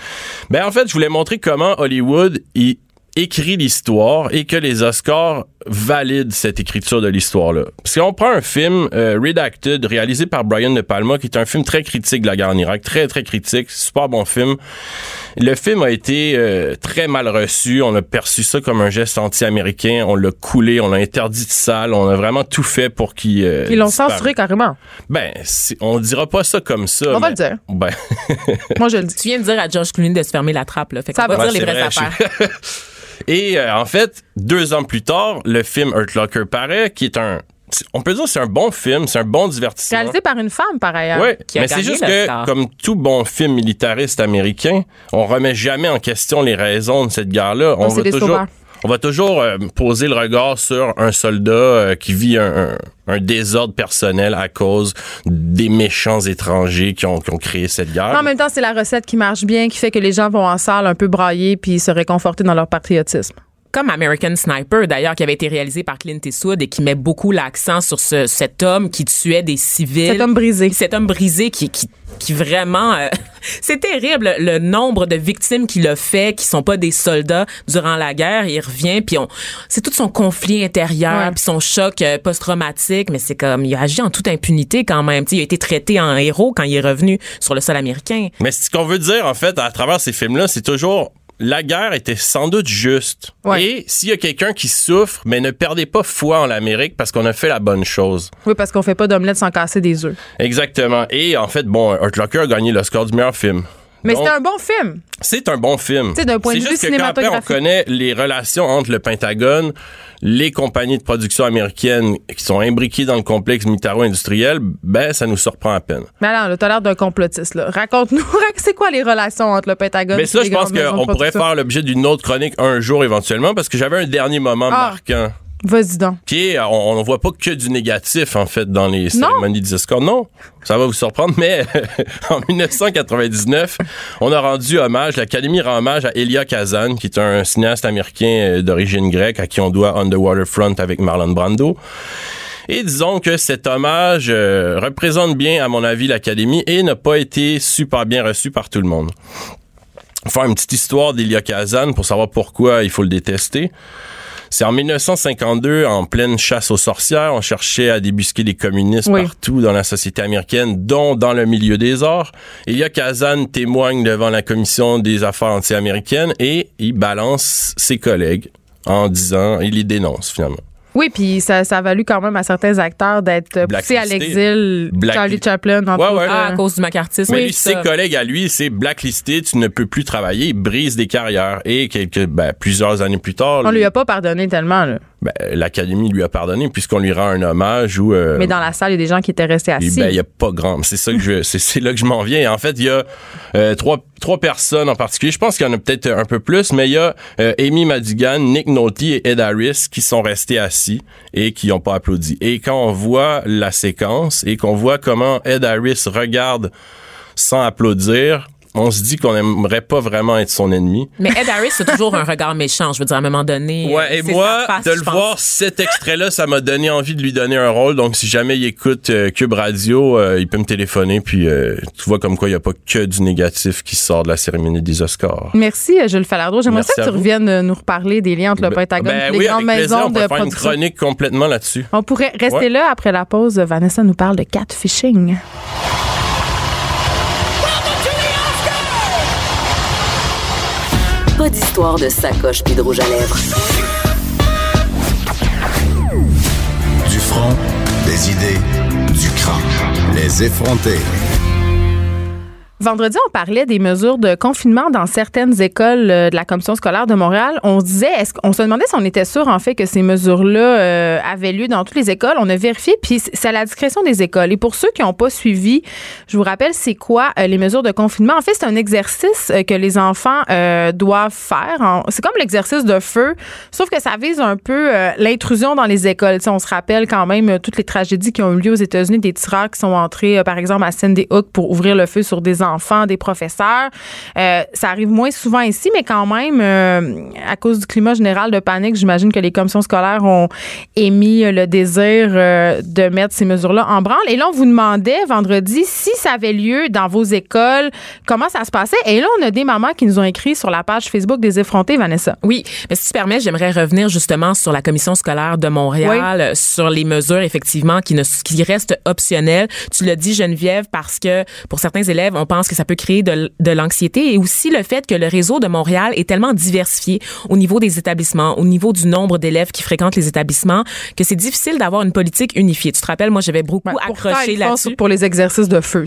Speaker 6: Ben en fait, je voulais montrer comment Hollywood il écrit l'histoire et que les Oscars valident cette écriture de l'histoire-là. Parce qu'on prend un film euh, Redacted, réalisé par Brian De Palma, qui est un film très critique de la guerre en Irak, très très critique, super bon film. Le film a été euh, très mal reçu, on a perçu ça comme un geste anti-américain, on l'a coulé, on l'a interdit de salle, on a vraiment tout fait pour qu'il euh,
Speaker 4: Ils l'ont censuré carrément.
Speaker 6: Ben, c'est- on dira pas ça comme ça.
Speaker 4: On va
Speaker 6: mais-
Speaker 4: le dire.
Speaker 6: Ben,
Speaker 4: Moi, je le dis.
Speaker 5: Tu viens de dire à George Clooney de se fermer la trappe, là. Fait
Speaker 4: Ça
Speaker 5: va
Speaker 4: va.
Speaker 5: dire les vraies
Speaker 6: vrai,
Speaker 5: affaires.
Speaker 6: Et euh, en fait, deux ans plus tard, le film Hurt Locker paraît, qui est un... On peut dire que c'est un bon film, c'est un bon divertissement.
Speaker 4: Réalisé par une femme, par ailleurs.
Speaker 6: Oui,
Speaker 5: qui a
Speaker 6: mais c'est juste que, comme tout bon film militariste américain, on remet jamais en question les raisons de cette guerre-là. On
Speaker 4: des
Speaker 6: toujours. On va toujours euh, poser le regard sur un soldat euh, qui vit un, désordre personnel à cause des méchants étrangers qui ont, qui créé cette guerre.
Speaker 4: En même temps, c'est la recette qui marche bien, qui fait que les gens vont en salle un peu brailler puis se réconforter dans leur patriotisme.
Speaker 5: Comme American Sniper, d'ailleurs, qui avait été réalisé par Clint Eastwood et qui met beaucoup l'accent sur ce, cet homme qui tuait des civils.
Speaker 4: Cet homme brisé.
Speaker 5: Cet homme brisé qui, qui, qui vraiment... euh, c'est terrible le nombre de victimes qu'il a fait, qui sont pas des soldats durant la guerre. Il revient, puis on... C'est tout son conflit intérieur, puis son choc euh, post-traumatique, mais c'est comme... Il a agi en toute impunité quand même. Il a été traité en héros quand il est revenu sur le sol américain.
Speaker 6: Mais ce qu'on veut dire, en fait, à travers ces films-là, c'est toujours la guerre était sans doute juste.
Speaker 4: Ouais.
Speaker 6: Et s'il y a quelqu'un qui souffre, mais ne perdez pas foi en l'Amérique parce qu'on a fait la bonne chose.
Speaker 4: Oui, parce qu'on fait pas d'omelette sans casser des œufs.
Speaker 6: Exactement. Et en fait, bon, Hurt Locker a gagné l'Oscar du meilleur film.
Speaker 4: Mais c'était un bon film.
Speaker 6: c'est un bon film.
Speaker 4: Sais, d'un point de
Speaker 6: C'est
Speaker 4: vue
Speaker 6: juste que quand après on
Speaker 4: cinématographique.
Speaker 6: connaît les relations entre le Pentagone, les compagnies de production américaines qui sont imbriquées dans le complexe militaro-industriel, ben ça nous surprend à peine.
Speaker 4: Mais alors, t'as l'air d'un complotiste, là. Raconte-nous, c'est quoi les relations entre le Pentagone
Speaker 6: Mais
Speaker 4: et
Speaker 6: ça,
Speaker 4: les
Speaker 6: je pense qu'on pourrait faire l'objet d'une autre chronique un jour éventuellement parce que j'avais un dernier moment
Speaker 4: Ah.
Speaker 6: marquant.
Speaker 4: Vas-y donc.
Speaker 6: Qui est, on ne voit pas que du négatif, en fait, dans les
Speaker 4: Non.
Speaker 6: cérémonies des Oscars. Non, ça va vous surprendre, mais en 1999, on a rendu hommage, l'Académie rend hommage à Elia Kazan, qui est un cinéaste américain euh, d'origine grecque, à qui on doit Underwater Front avec Marlon Brando. Et disons que cet hommage euh, représente bien, à mon avis, l'Académie et n'a pas été super bien reçu par tout le monde. Faire une petite histoire d'Elia Kazan pour savoir pourquoi il faut le détester. C'est en 1952, en pleine chasse aux sorcières, on cherchait à débusquer des communistes
Speaker 4: Oui.
Speaker 6: partout dans la société américaine, dont dans le milieu des arts. Elia Kazan témoigne devant la commission des affaires anti-américaines et il balance ses collègues en disant, il les dénonce finalement.
Speaker 4: Oui, puis ça, ça a valu quand même à certains acteurs d'être poussés à l'exil.
Speaker 6: Black-
Speaker 4: Charlie Chaplin, entre
Speaker 6: Ouais,
Speaker 4: autres.
Speaker 6: ouais.
Speaker 5: Ah, à cause du macartisme.
Speaker 6: Mais
Speaker 5: oui,
Speaker 6: lui,
Speaker 5: ça.
Speaker 6: ses collègues à lui, c'est blacklisté, tu ne peux plus travailler, il brise des carrières. Et quelques, ben, plusieurs années plus tard,
Speaker 4: On
Speaker 6: lui-
Speaker 4: lui a pas pardonné tellement, là.
Speaker 6: ben, l'Académie lui a pardonné puisqu'on lui rend un hommage où... euh,
Speaker 4: Mais dans la salle, il y a des gens qui étaient restés
Speaker 6: Puis,
Speaker 4: assis.
Speaker 6: ben, il y a pas grand. C'est ça que je, c'est, c'est là que je m'en viens. En fait, il y a euh, trois, trois personnes en particulier. Je pense qu'il y en a peut-être un peu plus, mais il y a euh, Amy Madigan, Nick Nolte et Ed Harris qui sont restés assis et qui n'ont pas applaudi. Et quand on voit la séquence et qu'on voit comment Ed Harris regarde sans applaudir, on se dit qu'on n'aimerait pas vraiment être son ennemi.
Speaker 5: Mais Ed Harris, c'est toujours un regard méchant. Je veux dire, à un moment donné.
Speaker 6: Ouais, et moi,
Speaker 5: face,
Speaker 6: de le
Speaker 5: pense.
Speaker 6: voir, cet extrait-là, ça m'a donné envie de lui donner un rôle. Donc, si jamais il écoute euh, Cube Radio, euh, il peut me téléphoner. Puis, euh, tu vois comme quoi il n'y a pas que du négatif qui sort de la cérémonie des Oscars.
Speaker 4: Merci, euh, Jules Falardeau. J'aimerais ça que tu
Speaker 6: vous.
Speaker 4: reviennes euh, nous reparler des liens entre le Pentagone
Speaker 6: Ben
Speaker 4: et les
Speaker 6: oui,
Speaker 4: grandes maisons de
Speaker 6: faire une
Speaker 4: production.
Speaker 6: chronique complètement là-dessus.
Speaker 4: On pourrait rester
Speaker 6: Ouais.
Speaker 4: là après la pause. Vanessa nous parle de catfishing.
Speaker 2: D'histoire de sacoche puis de rouge à lèvres.
Speaker 3: Du front, des idées, du crâne. Les effronter.
Speaker 4: Vendredi, on parlait des mesures de confinement dans certaines écoles euh, de la commission scolaire de Montréal. On se disait, est-ce qu'on se demandait si on était sûr en fait que ces mesures-là euh, avaient lieu dans toutes les écoles? On a vérifié, puis c'est à la discrétion des écoles. Et pour ceux qui n'ont pas suivi, je vous rappelle, c'est quoi euh, les mesures de confinement? En fait, c'est un exercice que les enfants doivent faire. C'est comme l'exercice de feu, sauf que ça vise un peu l'intrusion dans les écoles. on se rappelle quand même toutes les tragédies qui ont eu lieu aux États-Unis, des tireurs qui sont entrés, par exemple, à Sandy Hook pour ouvrir le feu sur des enfants, des professeurs. Euh, ça arrive moins souvent ici, mais quand même, euh, à cause du climat général de panique, j'imagine que les commissions scolaires ont émis le désir euh, de mettre ces mesures-là en branle. Et là, on vous demandait vendredi si ça avait lieu dans vos écoles, comment ça se passait. Et là, on a des mamans qui nous ont écrit sur la page Facebook des effrontés, Vanessa.
Speaker 5: Oui, mais si tu permets, j'aimerais revenir justement sur la commission scolaire de Montréal, sur les mesures effectivement qui ne qui restent optionnelles. Tu l'as dit Geneviève parce que pour certains élèves, on pense que ça peut créer de, de l'anxiété et aussi le fait que le réseau de Montréal est tellement diversifié au niveau des établissements, au niveau du nombre d'élèves qui fréquentent les établissements, que c'est difficile d'avoir une politique unifiée. Tu te rappelles, moi, j'avais beaucoup accroché là-dessus.
Speaker 4: Pour les exercices de feu,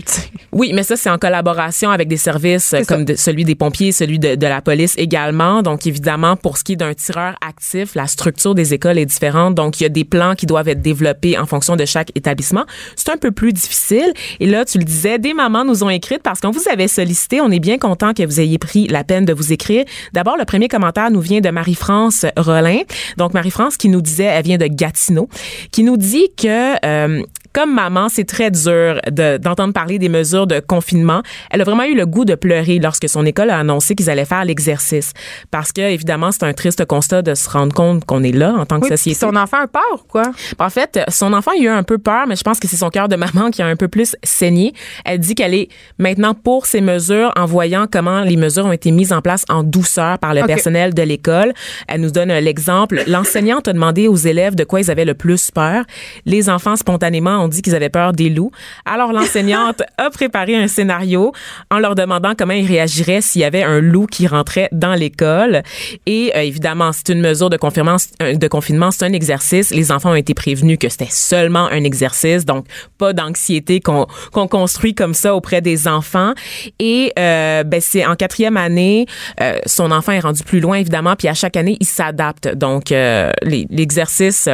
Speaker 5: Oui, mais ça, c'est en collaboration avec des services comme celui des pompiers, celui de, de la police également. Donc, évidemment, pour ce qui est d'un tireur actif, la structure des écoles est différente. Donc, il y a des plans qui doivent être développés en fonction de chaque établissement. C'est un peu plus difficile. Et là, tu le disais, des mamans nous ont écrit parce qu'on vous avait sollicité. On est bien content que vous ayez pris la peine de vous écrire. D'abord, le premier commentaire nous vient de Marie-France Rollin. Donc, Marie-France qui nous disait, elle vient de Gatineau, qui nous dit que euh, comme maman, c'est très dur d'entendre parler des mesures de confinement. Elle a vraiment eu le goût de pleurer lorsque son école a annoncé qu'ils allaient faire l'exercice. Parce que, évidemment, c'est un triste constat de se rendre compte qu'on est là en tant que oui, société.
Speaker 4: Son enfant a peur, quoi?
Speaker 5: En fait, son enfant a eu un peu peur, mais je pense que c'est son cœur de maman qui a un peu plus saigné. Elle dit qu'elle est maintenant pour ces mesures en voyant comment les mesures ont été mises en place en douceur par le personnel de l'école. Elle nous donne l'exemple. L'enseignante a demandé aux élèves de quoi ils avaient le plus peur. Les enfants, spontanément, ont dit qu'ils avaient peur des loups. Alors l'enseignante a préparé un scénario en leur demandant comment ils réagiraient s'il y avait un loup qui rentrait dans l'école. Et euh, évidemment, c'est une mesure de confinement, de confinement, c'est un exercice. Les enfants ont été prévenus que c'était seulement un exercice, donc pas d'anxiété qu'on construit comme ça auprès des enfants. Et euh, ben c'est en quatrième année, euh, son enfant est rendu plus loin évidemment, puis à chaque année il s'adapte. Donc l'exercice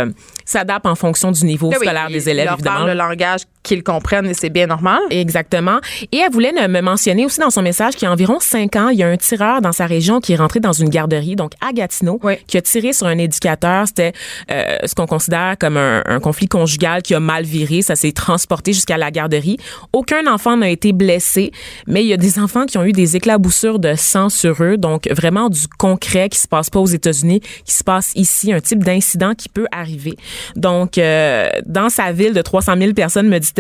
Speaker 5: s'adapte en fonction du niveau ben scolaire des élèves, évidemment.
Speaker 4: le langage qu'ils comprennent et c'est bien normal.
Speaker 5: Exactement. Et elle voulait me mentionner aussi dans son message qu'il y a environ cinq ans, il y a un tireur dans sa région qui est rentré dans une garderie, donc à Gatineau, qui a tiré sur un éducateur. C'était euh, ce qu'on considère comme un, un, conflit conjugal qui a mal viré. Ça s'est transporté jusqu'à la garderie. Aucun enfant n'a été blessé, mais il y a des enfants qui ont eu des éclaboussures de sang sur eux. Donc vraiment du concret qui se passe pas aux États-Unis, qui se passe ici, un type d'incident qui peut arriver. Donc euh, dans sa ville de 300 000 personnes, me dit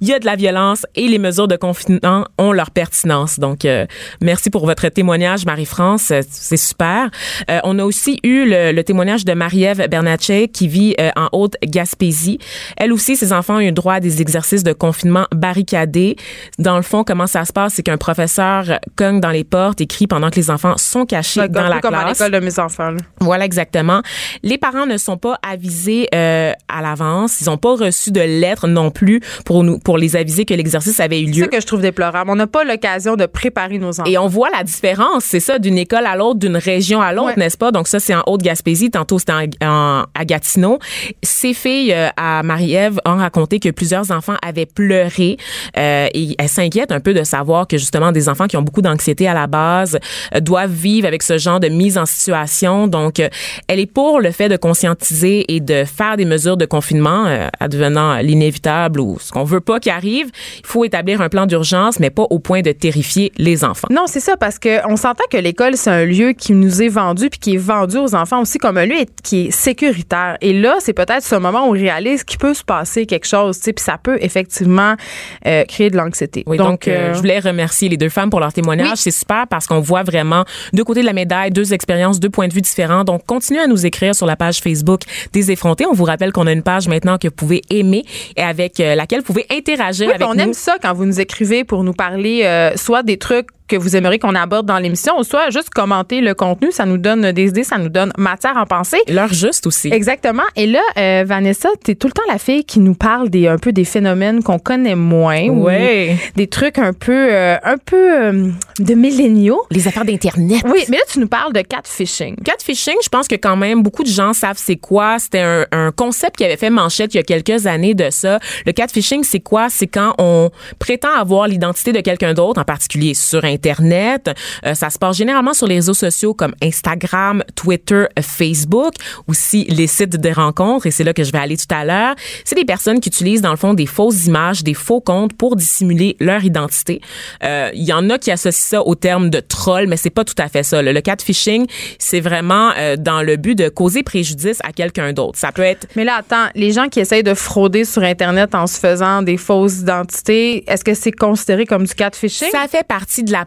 Speaker 5: il y a de la violence et les mesures de confinement ont leur pertinence. Donc, euh, merci pour votre témoignage, Marie-France. Euh, c'est super. Euh, on a aussi eu le, témoignage de Marie-Ève Bernatchez qui vit en Haute-Gaspésie. Elle aussi, ses enfants ont eu droit à des exercices de confinement barricadés. Dans le fond, comment ça se passe, c'est qu'un professeur cogne dans les portes et crie pendant que les enfants sont cachés dans la
Speaker 4: comme
Speaker 5: classe.
Speaker 4: à l'école de mes enfants.
Speaker 5: Voilà, exactement. Les parents ne sont pas avisés à l'avance. Ils n'ont pas reçu de lettres non plus pour nous pour les aviser que l'exercice avait eu lieu. C'est
Speaker 4: ça que je trouve déplorable. On n'a pas l'occasion de préparer nos enfants.
Speaker 5: Et on voit la différence, c'est ça, d'une école à l'autre, d'une région à l'autre, n'est-ce pas? Donc ça, c'est en Haute-Gaspésie. Tantôt, c'était en, à Gatineau. Ces filles euh, à Marie-Ève ont raconté que plusieurs enfants avaient pleuré euh, et elles s'inquiètent un peu de savoir que justement des enfants qui ont beaucoup d'anxiété à la base euh, doivent vivre avec ce genre de mise en situation. Donc, elle est pour le fait de conscientiser et de faire des mesures de confinement advenant l'inévitable ou ce qu'on veut pas qu'il arrive, il faut établir un plan d'urgence, mais pas au point de terrifier les enfants.
Speaker 4: Non, c'est ça, parce qu'on s'entend que l'école, c'est un lieu qui nous est vendu, puis qui est vendu aux enfants aussi comme un lieu qui est sécuritaire. Et là, c'est peut-être ce moment où on réalise qu'il peut se passer quelque chose, puis ça peut effectivement euh, créer de l'anxiété.
Speaker 5: Oui, donc, euh, euh, je voulais remercier les deux femmes pour leur témoignage. C'est super parce qu'on voit vraiment deux côtés de la médaille, deux expériences, deux points de vue différents. Donc, continuez à nous écrire sur la page Facebook des effrontés. On vous rappelle qu'on a une page maintenant que vous pouvez aimer et avec laquelle vous pouvez interagir avec
Speaker 4: on
Speaker 5: nous.
Speaker 4: On aime ça quand vous nous écrivez pour nous parler euh, soit des trucs que vous aimeriez qu'on aborde dans l'émission, ou soit juste commenter le contenu. Ça nous donne des idées, ça nous donne matière à penser.
Speaker 5: L'heure juste aussi.
Speaker 4: Exactement. Et là, euh, Vanessa, t'es tout le temps la fille qui nous parle des un peu des phénomènes qu'on connaît moins, ou
Speaker 5: Ouais.
Speaker 4: des trucs un peu, euh, un peu euh, de milléniaux.
Speaker 5: Les affaires d'Internet.
Speaker 4: Oui, mais là, tu nous parles de catfishing.
Speaker 5: Catfishing, je pense que quand même beaucoup de gens savent c'est quoi. C'était un, un concept qui avait fait manchette il y a quelques années de ça. Le catfishing, c'est quoi? C'est quand on prétend avoir l'identité de quelqu'un d'autre, en particulier sur Internet. Euh, ça se passe généralement sur les réseaux sociaux comme Instagram, Twitter, Facebook, aussi les sites de rencontres, et c'est là que je vais aller tout à l'heure. C'est des personnes qui utilisent dans le fond des fausses images, des faux comptes pour dissimuler leur identité. Euh, Il y en a qui associent ça au terme de troll, mais c'est pas tout à fait ça. Le, le catfishing, c'est vraiment euh, dans le but de causer préjudice à quelqu'un d'autre. Ça peut être
Speaker 4: Mais là, attends, les gens qui essayent de frauder sur Internet en se faisant des fausses identités, est-ce que c'est considéré comme du catfishing?
Speaker 5: Ça fait partie de la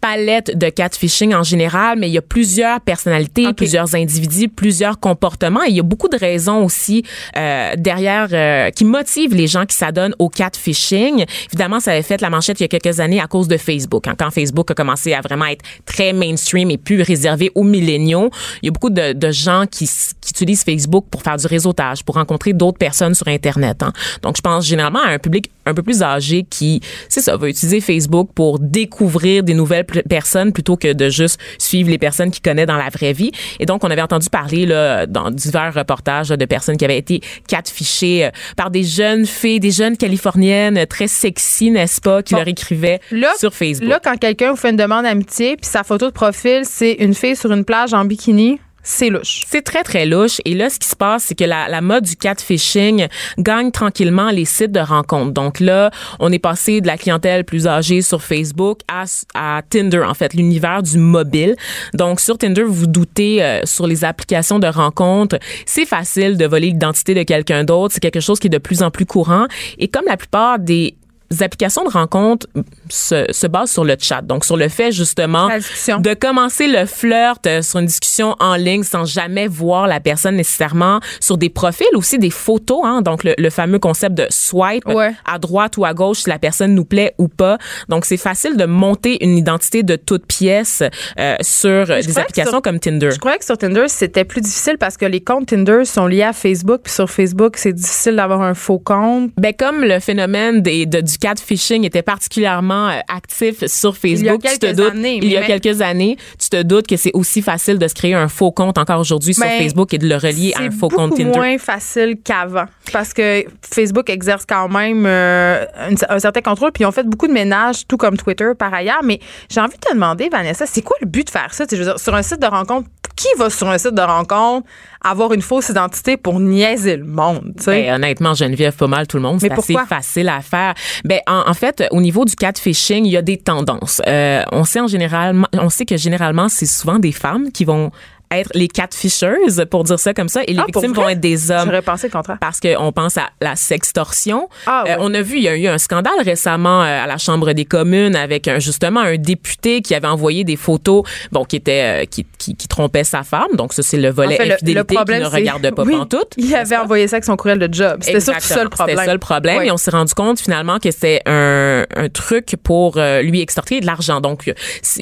Speaker 5: palette de catfishing en général, mais il y a plusieurs personnalités, plusieurs individus, plusieurs comportements. Et il y a beaucoup de raisons aussi euh, derrière euh, qui motivent les gens qui s'adonnent au catfishing. Évidemment, ça avait fait la manchette il y a quelques années à cause de Facebook. hein, quand Facebook a commencé à vraiment être très mainstream et plus réservé aux milléniaux, il y a beaucoup de, de gens qui, utilisent Facebook pour faire du réseautage, pour rencontrer d'autres personnes sur Internet. hein. Donc, je pense généralement à un public un peu plus âgé qui, c'est ça, va utiliser Facebook pour découvrir des nouvelles personnes plutôt que de juste suivre les personnes qu'il connaît dans la vraie vie. Et donc, on avait entendu parler là, dans divers reportages là, de personnes qui avaient été catfishées euh, par des jeunes filles, des jeunes californiennes très sexy, n'est-ce pas, qui
Speaker 4: Bon.
Speaker 5: leur écrivaient
Speaker 4: Là,
Speaker 5: sur Facebook.
Speaker 4: Là, quand quelqu'un vous fait une demande d'amitié, puis sa photo de profil, c'est une fille sur une plage en bikini, c'est louche.
Speaker 5: C'est très, très louche. Et là, ce qui se passe, c'est que la, la mode du catfishing gagne tranquillement les sites de rencontres. Donc là, on est passé de la clientèle plus âgée sur Facebook à, à Tinder, en fait, l'univers du mobile. Donc, sur Tinder, vous doutez, euh, sur les applications de rencontres, c'est facile de voler l'identité de quelqu'un d'autre. C'est quelque chose qui est de plus en plus courant. Et comme la plupart des applications de rencontres se, se basent sur le chat. Donc, sur le fait, justement, de commencer le flirt euh, sur une discussion en ligne sans jamais voir la personne nécessairement sur des profils aussi des photos hein, donc le, le fameux concept de swipe
Speaker 4: Ouais.
Speaker 5: à droite ou à gauche si la personne nous plaît ou pas donc c'est facile de monter une identité de toute pièce euh, sur des applications
Speaker 4: sur-
Speaker 5: comme Tinder
Speaker 4: Je croyais que sur Tinder, c'était plus difficile parce que les comptes Tinder sont liés à Facebook, puis sur Facebook, c'est difficile d'avoir un faux compte.
Speaker 5: Ben comme le phénomène des, de, du catfishing était particulièrement euh, actif sur Facebook,
Speaker 4: Il y a
Speaker 5: tu te
Speaker 4: quelques
Speaker 5: doutes,
Speaker 4: années,
Speaker 5: il y a
Speaker 4: mais-
Speaker 5: quelques années, tu te doutes que c'est aussi facile de se créer un faux compte encore aujourd'hui sur
Speaker 4: Ben,
Speaker 5: Facebook et de le relier à un faux
Speaker 4: C'est
Speaker 5: compte Tinder.
Speaker 4: moins facile qu'avant parce que Facebook exerce quand même euh, un certain contrôle puis ils ont fait beaucoup de ménage tout comme Twitter par ailleurs mais j'ai envie de te demander Vanessa c'est quoi le but de faire ça? Tu sais, je veux dire, sur un site de rencontre qui va sur un site de rencontre avoir une fausse identité pour niaiser le monde
Speaker 5: Ben, honnêtement, Geneviève, pas mal tout le monde. C'est assez facile à faire. Ben, en, en fait, au niveau du catfishing, il y a des tendances. Euh, on sait en général, on sait que généralement, c'est souvent des femmes qui vont être les catfishers, pour dire ça comme ça, et les
Speaker 4: Ah,
Speaker 5: victimes vont être des hommes.
Speaker 4: J'aurais pensé le contraire.
Speaker 5: Parce qu'on pense à la sextorsion.
Speaker 4: Ah,
Speaker 5: Euh, on a vu, il y a eu un scandale récemment euh, à la Chambre des communes avec un, justement un député qui avait envoyé des photos, bon, qui était, euh, qui, qui, qui trompait sa femme. Donc ça, c'est le volet
Speaker 4: En fait,
Speaker 5: infidélité
Speaker 4: le problème,
Speaker 5: qui ne regarde pas
Speaker 4: oui,
Speaker 5: pantoute.
Speaker 4: Il avait envoyé ça avec son courriel de job. C'était ça le problème.
Speaker 5: C'était ça le problème. Et on s'est rendu compte finalement que c'était un, un truc pour euh, lui extorquer de l'argent. Donc,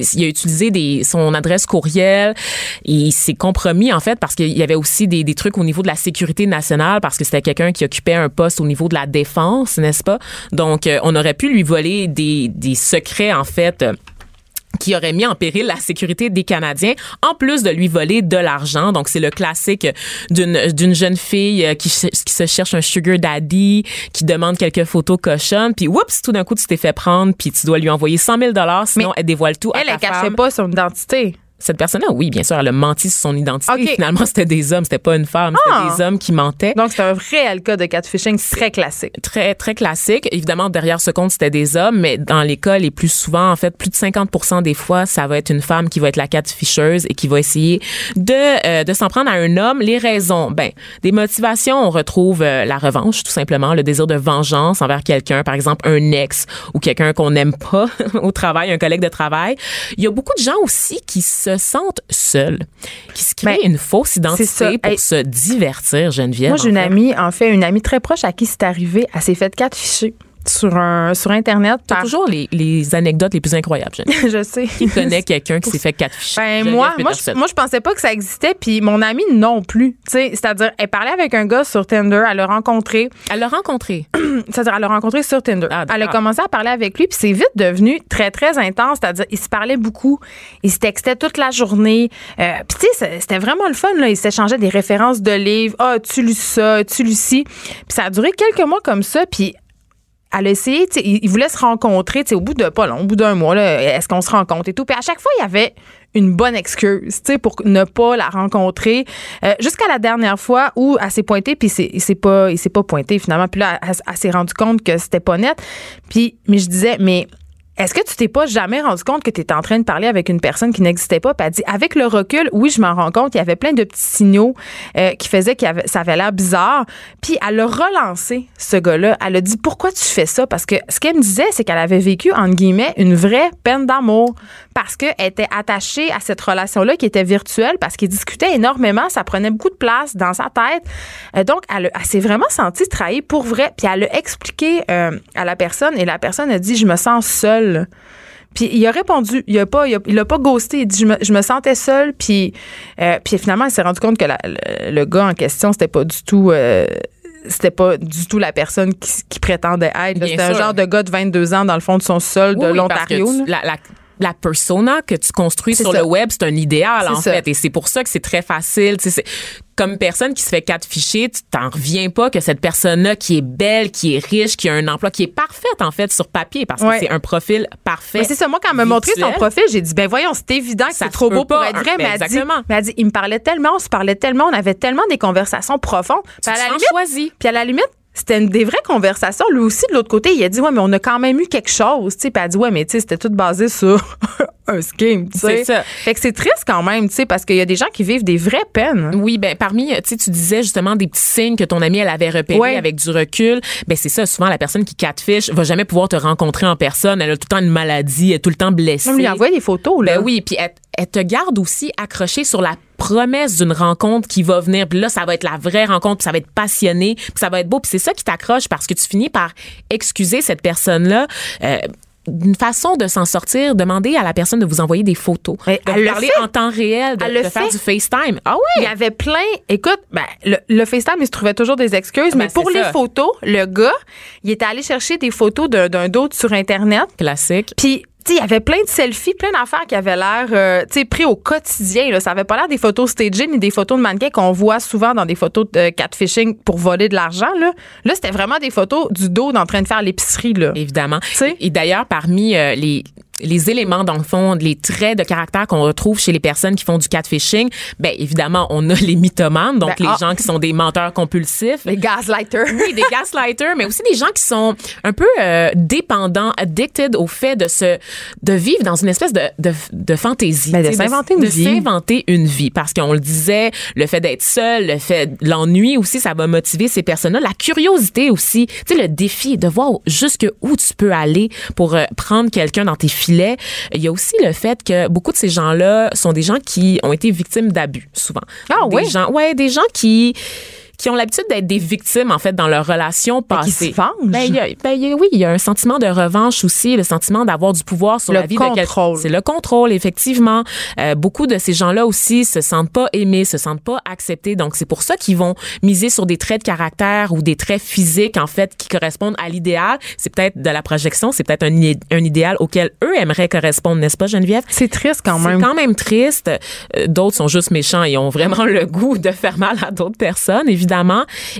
Speaker 5: il a utilisé des, son adresse courriel et il s'est compromis en fait parce qu'il y avait aussi des, des trucs au niveau de la sécurité nationale parce que c'était quelqu'un qui occupait un poste au niveau de la défense, n'est-ce pas? Donc, euh, on aurait pu lui voler des, des secrets en fait. euh, qui aurait mis en péril la sécurité des Canadiens, en plus de lui voler de l'argent. Donc, c'est le classique d'une d'une jeune fille euh, qui, se- qui se cherche un sugar daddy, qui demande quelques photos cochonnes, puis oups, tout d'un coup, tu t'es fait prendre, puis tu dois lui envoyer 100 000 sinon
Speaker 4: Mais
Speaker 5: elle dévoile tout à
Speaker 4: Elle,
Speaker 5: ta
Speaker 4: elle cachait pas son identité.
Speaker 5: Cette personne-là, oui, bien sûr, elle a menti sur son identité.
Speaker 4: Ok.
Speaker 5: Finalement, c'était des hommes, c'était pas une femme, c'était
Speaker 4: Ah.
Speaker 5: des hommes qui mentaient
Speaker 4: Donc, c'est un réel cas de catfishing très classique.
Speaker 5: très très classique. Évidemment, derrière ce compte, c'était des hommes, mais dans les cas les plus souvent, en fait, plus de 50% des fois, ça va être une femme qui va être la catfisheuse et qui va essayer de euh, de s'en prendre à un homme. Les raisons, ben, des motivations, on retrouve euh, la revanche, tout simplement, le désir de vengeance envers quelqu'un, par exemple un ex ou quelqu'un qu'on n'aime pas au travail, un collègue de travail. Il y a beaucoup de gens aussi qui se sentent seuls, qui se créent
Speaker 4: Ben,
Speaker 5: une fausse identité pour
Speaker 4: Hey,
Speaker 5: se divertir, Geneviève.
Speaker 4: Moi, j'ai une
Speaker 5: fait.
Speaker 4: amie, en fait, une amie très proche à qui c'est arrivé. Elle s'est fait catficher sur un sur internet. Par-
Speaker 5: toujours les, les anecdotes les plus incroyables.
Speaker 4: Je sais.
Speaker 5: Qui connaît quelqu'un qui s'est fait catficher?
Speaker 4: Ben,
Speaker 5: Geneviève
Speaker 4: moi, moi, je, moi, je pensais pas que ça existait, puis mon amie non plus. Tu sais, C'est-à-dire, elle parlait avec un gars sur Tinder, elle l'a rencontré.
Speaker 5: Elle l'a rencontré.
Speaker 4: C'est-à-dire, elle l'a rencontré sur Tinder.
Speaker 5: Ah,
Speaker 4: elle a commencé à parler avec lui, puis c'est vite devenu très, très intense. C'est-à-dire, ils se parlaient beaucoup, ils se textaient toute la journée. Euh, puis, tu sais, c'était vraiment le fun, là. Ils s'échangeaient des références de livres. Ah, tu lu ça, tu lu ci? Puis, ça a duré quelques mois comme ça, puis elle a essayé, ils voulaient se rencontrer, au bout de pas long, au bout d'un mois, est-ce qu'on se rencontre et tout. Puis à chaque fois, il y avait une bonne excuse, pour ne pas la rencontrer. Euh, Jusqu'à la dernière fois où elle s'est pointée, puis il s'est pas, pas pointé finalement. Puis là, elle, elle s'est rendue compte que c'était pas net. Puis, mais je disais, mais est-ce que tu t'es pas jamais rendu compte que tu étais en train de parler avec une personne qui n'existait pas? Puis elle dit, avec le recul, oui, je m'en rends compte, il y avait plein de petits signaux euh, qui faisaient que ça avait l'air bizarre. Puis elle a relancé ce gars-là. Elle a dit, pourquoi tu fais ça? Parce que ce qu'elle me disait, c'est qu'elle avait vécu, entre guillemets, une vraie peine d'amour. Parce qu'elle était attachée à cette relation-là qui était virtuelle, parce qu'ils discutaient énormément, ça prenait beaucoup de place dans sa tête. Euh, donc, elle, s'est vraiment sentie trahie pour vrai. Puis elle a expliqué euh, à la personne, et la personne a dit, je me sens seule. Puis il a répondu, il a pas, il a, il a pas ghosté, il dit je me, je me sentais seule, puis euh, puis finalement il s'est rendu compte que la- le, le gars en question c'était pas du tout, euh, c'était pas du tout la personne qui, qui prétendait être. C'était un genre de gars de 22 ans dans le fond de son sol de
Speaker 5: Oui,
Speaker 4: l'Ontario.
Speaker 5: La, la, la persona que tu construis sur
Speaker 4: ça.
Speaker 5: le web, c'est un idéal, en
Speaker 4: ça.
Speaker 5: fait. Et c'est pour ça que c'est très facile. Comme personne qui se fait quatre fichiers, tu t'en reviens pas que cette personne-là qui est belle, qui est riche, qui a un emploi, qui est parfaite, en fait, sur papier, parce que
Speaker 4: Ouais.
Speaker 5: c'est un profil parfait.
Speaker 4: C'est ça, moi, quand elle m'a montré son profil, j'ai dit, ben voyons, c'est évident que c'est trop beau pour être vrai.
Speaker 5: hein.
Speaker 4: Mais
Speaker 5: Ben,
Speaker 4: elle, dit, mais elle dit, il me parlait tellement, on se parlait tellement, on avait tellement des conversations profondes. Puis à la limite,
Speaker 5: choisi.
Speaker 4: Puis à la limite, c'était une des vraies conversations. Lui aussi, de l'autre côté, il a dit, ouais, mais on a quand même eu quelque chose. Puis elle a dit, ouais, mais tu sais, c'était tout basé sur un scheme.
Speaker 5: C'est ça.
Speaker 4: Fait que c'est triste quand même, tu sais, parce qu'il y a des gens qui vivent des vraies peines.
Speaker 5: Oui, ben parmi, tu sais, tu disais justement des petits signes que ton amie elle avait repérés
Speaker 4: Ouais.
Speaker 5: avec du recul. Ben c'est ça. Souvent, la personne qui catfish va jamais pouvoir te rencontrer en personne. Elle a tout le temps une maladie, elle est tout le temps blessée.
Speaker 4: On lui envoie des photos, là.
Speaker 5: Ben oui, puis elle, elle te garde aussi accroché sur la promesse d'une rencontre qui va venir. Puis là, ça va être la vraie rencontre, puis ça va être passionné, puis ça va être beau. Puis c'est ça qui t'accroche parce que tu finis par excuser cette personne-là. euh, d'une façon de s'en sortir, demander à la personne de vous envoyer des photos, de
Speaker 4: elle le
Speaker 5: parler
Speaker 4: fait.
Speaker 5: en temps réel, de,
Speaker 4: Elle le
Speaker 5: de faire
Speaker 4: fait.
Speaker 5: du FaceTime. Ah
Speaker 4: Il
Speaker 5: oui!
Speaker 4: y avait plein. Écoute, ben, le, le FaceTime, il se trouvait toujours des excuses,
Speaker 5: Ben,
Speaker 4: mais pour les
Speaker 5: ça.
Speaker 4: photos, le gars, il était allé chercher des photos d'un d'autre sur Internet.
Speaker 5: Classique.
Speaker 4: Puis, il y avait plein de selfies, plein d'affaires qui avaient l'air, euh, tu sais, pris au quotidien. Là. Ça avait pas l'air des photos stagées ni des photos de mannequins qu'on voit souvent dans des photos de catfishing pour voler de l'argent. Là, là c'était vraiment des photos du dos en train de faire l'épicerie. Là.
Speaker 5: Évidemment.
Speaker 4: sais?
Speaker 5: Et d'ailleurs, parmi euh, les les éléments, dans le fond, les traits de caractère qu'on retrouve chez les personnes qui font du catfishing, ben évidemment, on a les mythomanes, donc
Speaker 4: Ben,
Speaker 5: les
Speaker 4: ah.
Speaker 5: gens qui sont des menteurs compulsifs.
Speaker 4: Les gaslighters.
Speaker 5: Oui, des gaslighters, mais aussi des gens qui sont un peu euh, dépendants, addicted au fait de se de vivre dans une espèce de de, de fantaisie,
Speaker 4: Ben, de s'inventer une
Speaker 5: de
Speaker 4: vie.
Speaker 5: s'inventer une vie, parce qu'on le disait, le fait d'être seul, le fait l'ennui aussi, ça va motiver ces personnes-là, la curiosité aussi, tu sais, le défi de voir jusque où tu peux aller pour euh, prendre quelqu'un dans tes Il y a aussi le fait que beaucoup de ces gens-là sont des gens qui ont été victimes d'abus souvent.
Speaker 4: Ah
Speaker 5: des
Speaker 4: oui?
Speaker 5: gens, ouais, des gens qui qui ont l'habitude d'être des victimes en fait dans leur relation
Speaker 4: qui
Speaker 5: passée.
Speaker 4: se vengent.
Speaker 5: Ben, y a- ben, y a- oui, il y a un sentiment de revanche aussi, le sentiment d'avoir du pouvoir sur
Speaker 4: Le
Speaker 5: la vie de quelqu'un.
Speaker 4: contrôle.
Speaker 5: C'est le contrôle, effectivement. Euh, beaucoup de ces gens-là aussi se sentent pas aimés, se sentent pas acceptés. Donc c'est pour ça qu'ils vont miser sur des traits de caractère ou des traits physiques en fait qui correspondent à l'idéal. C'est peut-être de la projection, c'est peut-être un, idéal auquel eux aimeraient correspondre, n'est-ce pas, Geneviève?
Speaker 4: C'est triste quand
Speaker 5: C'est
Speaker 4: même.
Speaker 5: quand même triste. Euh, D'autres sont juste méchants et ont vraiment le goût de faire mal à d'autres personnes, évidemment.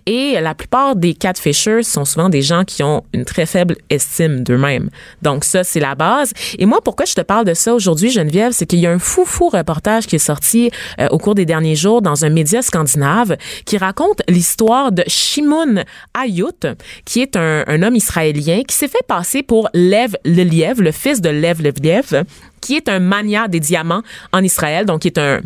Speaker 5: Et la plupart des catfishers sont souvent des gens qui ont une très faible estime d'eux-mêmes. Donc ça, c'est la base. Et moi, pourquoi je te parle de ça aujourd'hui, Geneviève, c'est qu'il y a un fou fou reportage qui est sorti euh, au cours des derniers jours dans un média scandinave qui raconte l'histoire de Shimon Ayut, qui est un, un homme israélien qui s'est fait passer pour Lev Leliev, le fils de Lev Leliev, qui est un mania des diamants en Israël, donc qui est un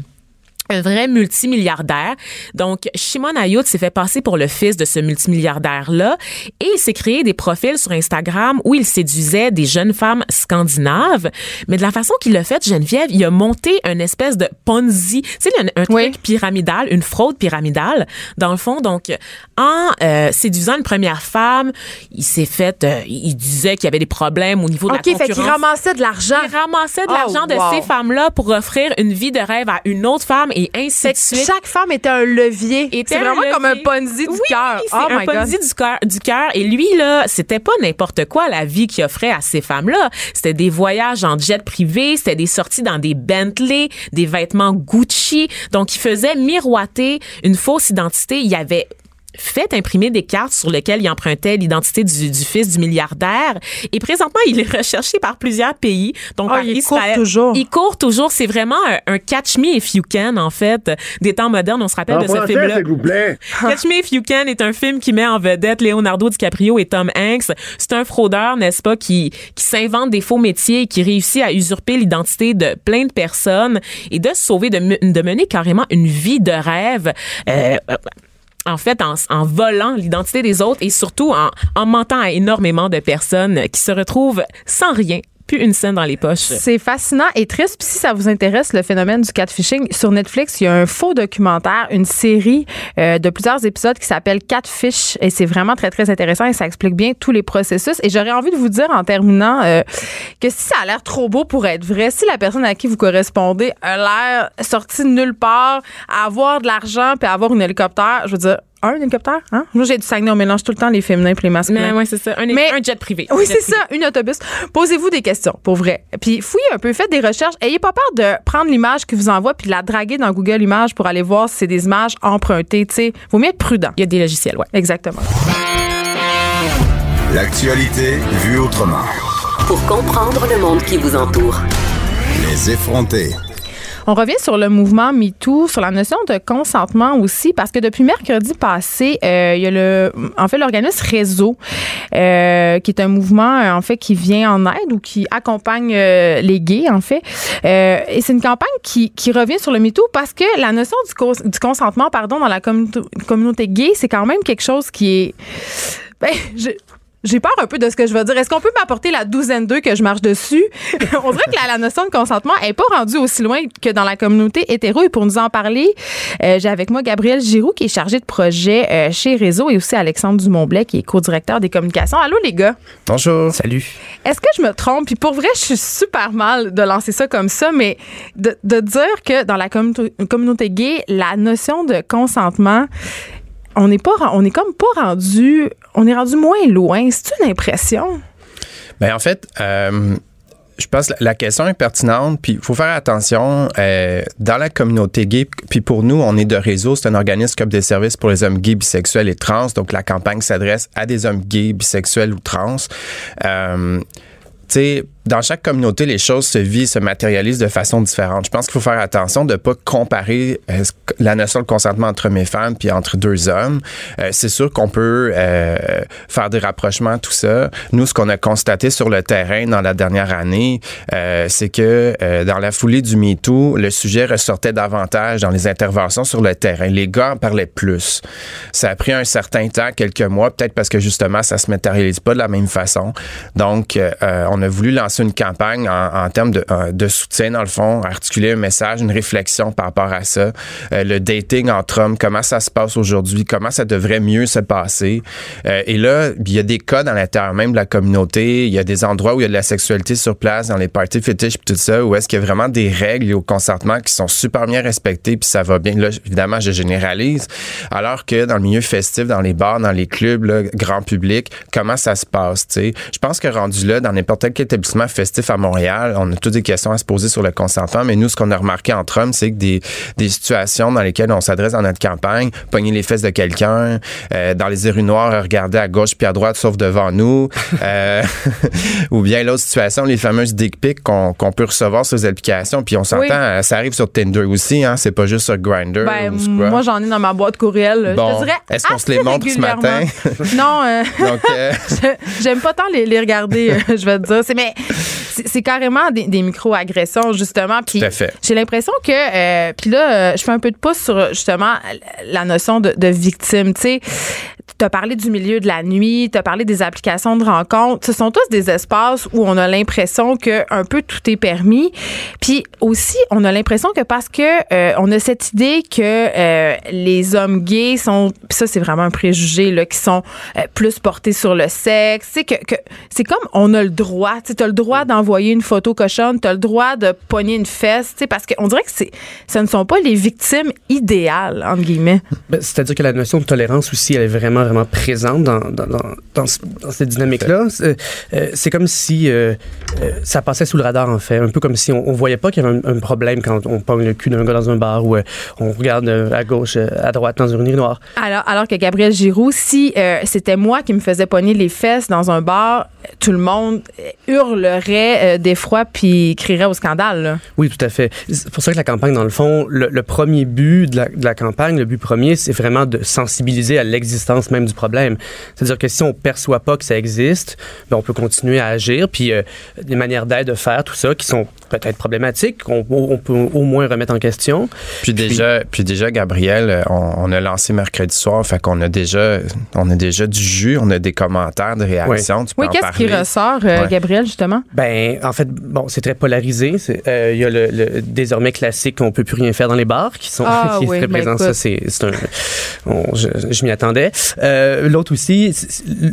Speaker 5: un vrai multimilliardaire. Donc, Shimon Ayut s'est fait passer pour le fils de ce multimilliardaire-là et il s'est créé des profils sur Instagram où il séduisait des jeunes femmes scandinaves. Mais de la façon qu'il l'a fait, Geneviève, il a monté une espèce de Ponzi, tu sais, un, un truc
Speaker 4: Oui.
Speaker 5: pyramidal, une fraude pyramidale, dans le fond. Donc, en euh, séduisant une première femme, il s'est fait, euh, il disait qu'il y avait des problèmes au niveau de
Speaker 4: OK,
Speaker 5: la
Speaker 4: fait
Speaker 5: concurrence.
Speaker 4: qu'il ramassait de l'argent.
Speaker 5: Il ramassait de
Speaker 4: Oh,
Speaker 5: l'argent de
Speaker 4: wow.
Speaker 5: ces femmes-là pour offrir une vie de rêve à une autre femme et ainsi de suite.
Speaker 4: chaque femme était un levier. C'est vraiment comme un. Ponzi du
Speaker 5: Oui,
Speaker 4: cœur. Oh
Speaker 5: un
Speaker 4: my God.
Speaker 5: Ponzi du cœur, du cœur. Et lui là, c'était pas n'importe quoi la vie qu'il offrait à ces femmes-là. C'était des voyages en jet privé, c'était des sorties dans des Bentley, des vêtements Gucci. Donc il faisait miroiter une fausse identité. Il y avait fait imprimer des cartes sur lesquelles il empruntait l'identité du, du fils du milliardaire. Et présentement, il est recherché par plusieurs pays. Donc, par
Speaker 4: il court toujours.
Speaker 5: Il court toujours. C'est vraiment un, un catch me if you can, en fait, des temps modernes. On se rappelle
Speaker 7: En
Speaker 5: de ce film-là.
Speaker 7: s'il vous plaît.
Speaker 5: Catch Me If You Can est un film qui met en vedette Leonardo DiCaprio et Tom Hanks. C'est un fraudeur, n'est-ce pas, qui, qui s'invente des faux métiers et qui réussit à usurper l'identité de plein de personnes et de se sauver, de, de mener carrément une vie de rêve. Euh, en fait, en, volant l'identité des autres et surtout en, en mentant à énormément de personnes qui se retrouvent sans rien, une scène dans les poches.
Speaker 4: C'est fascinant et triste. Puis si ça vous intéresse, le phénomène du catfishing, sur Netflix, il y a un faux documentaire, une série euh, de plusieurs épisodes qui s'appelle Catfish. Et c'est vraiment très, très intéressant et ça explique bien tous les processus. Et j'aurais envie de vous dire en terminant euh, que si ça a l'air trop beau pour être vrai, si la personne à qui vous correspondez a l'air sortie de nulle part, avoir de l'argent puis avoir un hélicoptère, je veux dire, un hélicoptère, hein? Moi, j'ai du Saguenay, on mélange tout le temps les féminins puis les masculins.
Speaker 5: Mais ouais, c'est ça. Un,
Speaker 4: Mais-
Speaker 5: un jet privé.
Speaker 4: Oui,
Speaker 5: Un
Speaker 4: c'est ça, une autobus. Posez-vous des questions, pour vrai. Puis fouillez un peu, faites des recherches. Ayez pas peur de prendre l'image qui vous envoie puis de la draguer dans Google Images pour aller voir si c'est des images empruntées. Tu sais, vaut mieux être prudent.
Speaker 5: Il y a des logiciels, ouais.
Speaker 4: Exactement.
Speaker 3: L'actualité vue autrement.
Speaker 2: Pour comprendre le monde qui vous entoure.
Speaker 3: Les effrontés.
Speaker 4: On revient sur le mouvement MeToo, sur la notion de consentement aussi, parce que depuis mercredi passé, euh, il y a le, en fait, l'organisme Réseau, euh, qui est un mouvement, euh, en fait, qui vient en aide ou qui accompagne les gays, en fait. Et c'est une campagne qui, qui revient sur le MeToo parce que la notion du, cons- du consentement, pardon, dans la communauté, communauté gay, c'est quand même quelque chose qui est, ben, j'ai peur un peu de ce que je vais dire. Est-ce qu'on peut m'apporter la douzaine d'eux que je marche dessus? On dirait que la, la notion de consentement n'est pas rendue aussi loin que dans la communauté hétéro. Et pour nous en parler, euh, j'ai avec moi Gabriel Giroux, qui est chargé de projet euh, chez Réseau, et aussi Alexandre Dumont-Blais, qui est co-directeur des communications. Allô, les gars?
Speaker 8: Bonjour. Salut.
Speaker 4: Est-ce que je me trompe? Puis pour vrai, je suis super mal de lancer ça comme ça, mais de, de dire que dans la communauté, communauté gay, la notion de consentement, on n'est pas, on est comme pas rendu, on est rendu moins loin. C'est une impression?
Speaker 8: Ben, en fait, euh, je pense que la question est pertinente, puis il faut faire attention euh, dans la communauté gay. Puis pour nous, on est de réseau, c'est un organisme offre des services pour les hommes gays, bisexuels et trans. Donc la campagne s'adresse à des hommes gays, bisexuels ou trans. Euh, tu sais, dans chaque communauté, les choses se vivent, se matérialisent de façon différente. Je pense qu'il faut faire attention de ne pas comparer euh, la notion de consentement entre et femmes puis entre deux hommes. Euh, c'est sûr qu'on peut euh, faire des rapprochements, tout ça. Nous, ce qu'on a constaté sur le terrain dans la dernière année, euh, c'est que dans la foulée du MeToo, le sujet ressortait davantage dans les interventions sur le terrain. Les gars en parlaient plus. Ça a pris un certain temps, quelques mois, peut-être parce que justement, ça se matérialise pas de la même façon. Donc, on a voulu lancer une campagne en, termes de, euh, de soutien, dans le fond, articuler un message, une réflexion par rapport à ça. Euh, le dating entre hommes, comment ça se passe aujourd'hui, comment ça devrait mieux se passer? Euh, et là, il y a des cas dans l'intérieur même de la communauté. Il y a des endroits où il y a de la sexualité sur place, dans les parties fétiches puis tout ça, où est-ce qu'il y a vraiment des règles au consentement qui sont super bien respectées puis ça va bien. Là, évidemment, je généralise. Alors que dans le milieu festif, dans les bars, dans les clubs, là, grand public, comment ça se passe, tu sais? Je pense que rendu là, dans n'importe quel établissement festif à Montréal, on a toutes des questions à se poser sur le consentement, mais nous, ce qu'on a remarqué entre hommes, c'est que des, des situations dans lesquelles on s'adresse dans notre campagne, pogner les fesses de quelqu'un, euh, dans les rues noires, regarder à gauche puis à droite, sauf devant nous, euh, ou bien l'autre situation, les fameuses dick pics qu'on peut recevoir sur les applications, puis on s'entend,
Speaker 4: Oui.
Speaker 8: euh, ça arrive sur Tinder aussi, hein, c'est pas juste sur Grindr
Speaker 4: Ben, moi, j'en ai dans ma boîte courriel.
Speaker 8: Bon, est-ce qu'on se les montre ce matin?
Speaker 4: non, euh, j'aime pas tant les, les regarder, je vais te dire. Mais c'est- carrément des, des micro-agressions, justement. Puis
Speaker 8: Tout à fait.
Speaker 4: j'ai l'impression que, euh, puis là, je fais un peu de pouce sur justement la notion de, de victime. Tu sais, tu as parlé du milieu de la nuit, tu as parlé des applications de rencontres. Ce sont tous des espaces où on a l'impression que un peu tout est permis. Puis aussi, on a l'impression que parce que euh, on a cette idée que euh, les hommes gays sont, ça c'est vraiment un préjugé là, qui sont euh, plus portés sur le sexe. C'est que, que c'est comme on a le droit. Tu as le droit d'envoyer une photo cochonne, tu as le droit de pogner une fesse. Parce qu'on dirait que c'est, ce ne sont pas les victimes idéales entre guillemets.
Speaker 7: Ben, C'est-à-dire que la notion de tolérance aussi, elle est vraiment, vraiment présente dans, dans, dans, dans, ce- dans cette dynamique-là. C'est euh, c'est comme si euh, euh, ça passait sous le radar, en fait. Un peu comme si on, on voyait pas qu'il y avait un, un problème quand on pogne le cul d'un gars dans un bar ou euh, on regarde à gauche, à droite dans une urinoir.
Speaker 4: Alors, alors que Gabriel Giroux, si euh, c'était moi qui me faisais pogner les fesses dans un bar, tout le monde hurlerait euh, d'effroi puis crierait au scandale. là.
Speaker 7: Oui, tout à fait. C'est pour ça que la campagne, dans le fond, le, premier but de la, de la campagne, le but premier, c'est vraiment de sensibiliser à l'existence même du problème. C'est-à-dire que si on perçoit pas que ça existe, ben, on peut continuer à agir, puis euh, des manières d'aide de faire tout ça qui sont peut-être problématiques, qu'on on peut au moins remettre en question.
Speaker 8: Puis déjà, puis déjà, Gabriel, euh, on, on a lancé mercredi soir, fait qu'on a déjà, on a déjà du jus, on a des commentaires, des réactions. Tu peux
Speaker 4: Oui,
Speaker 8: en
Speaker 4: qu'est-ce qui ressort, euh,
Speaker 8: Ouais.
Speaker 4: Gabriel, justement?
Speaker 7: Ben, en fait, bon, c'est très polarisé. C'est, euh, Il y a le, le désormais classique qu'on peut plus rien faire dans les bars qui sont
Speaker 4: Ah
Speaker 7: qui
Speaker 4: oui,
Speaker 7: très
Speaker 4: ben
Speaker 7: présent.
Speaker 4: écoute.
Speaker 7: Ça, c'est, c'est un. je je m'y attendais. Euh, l'autre aussi,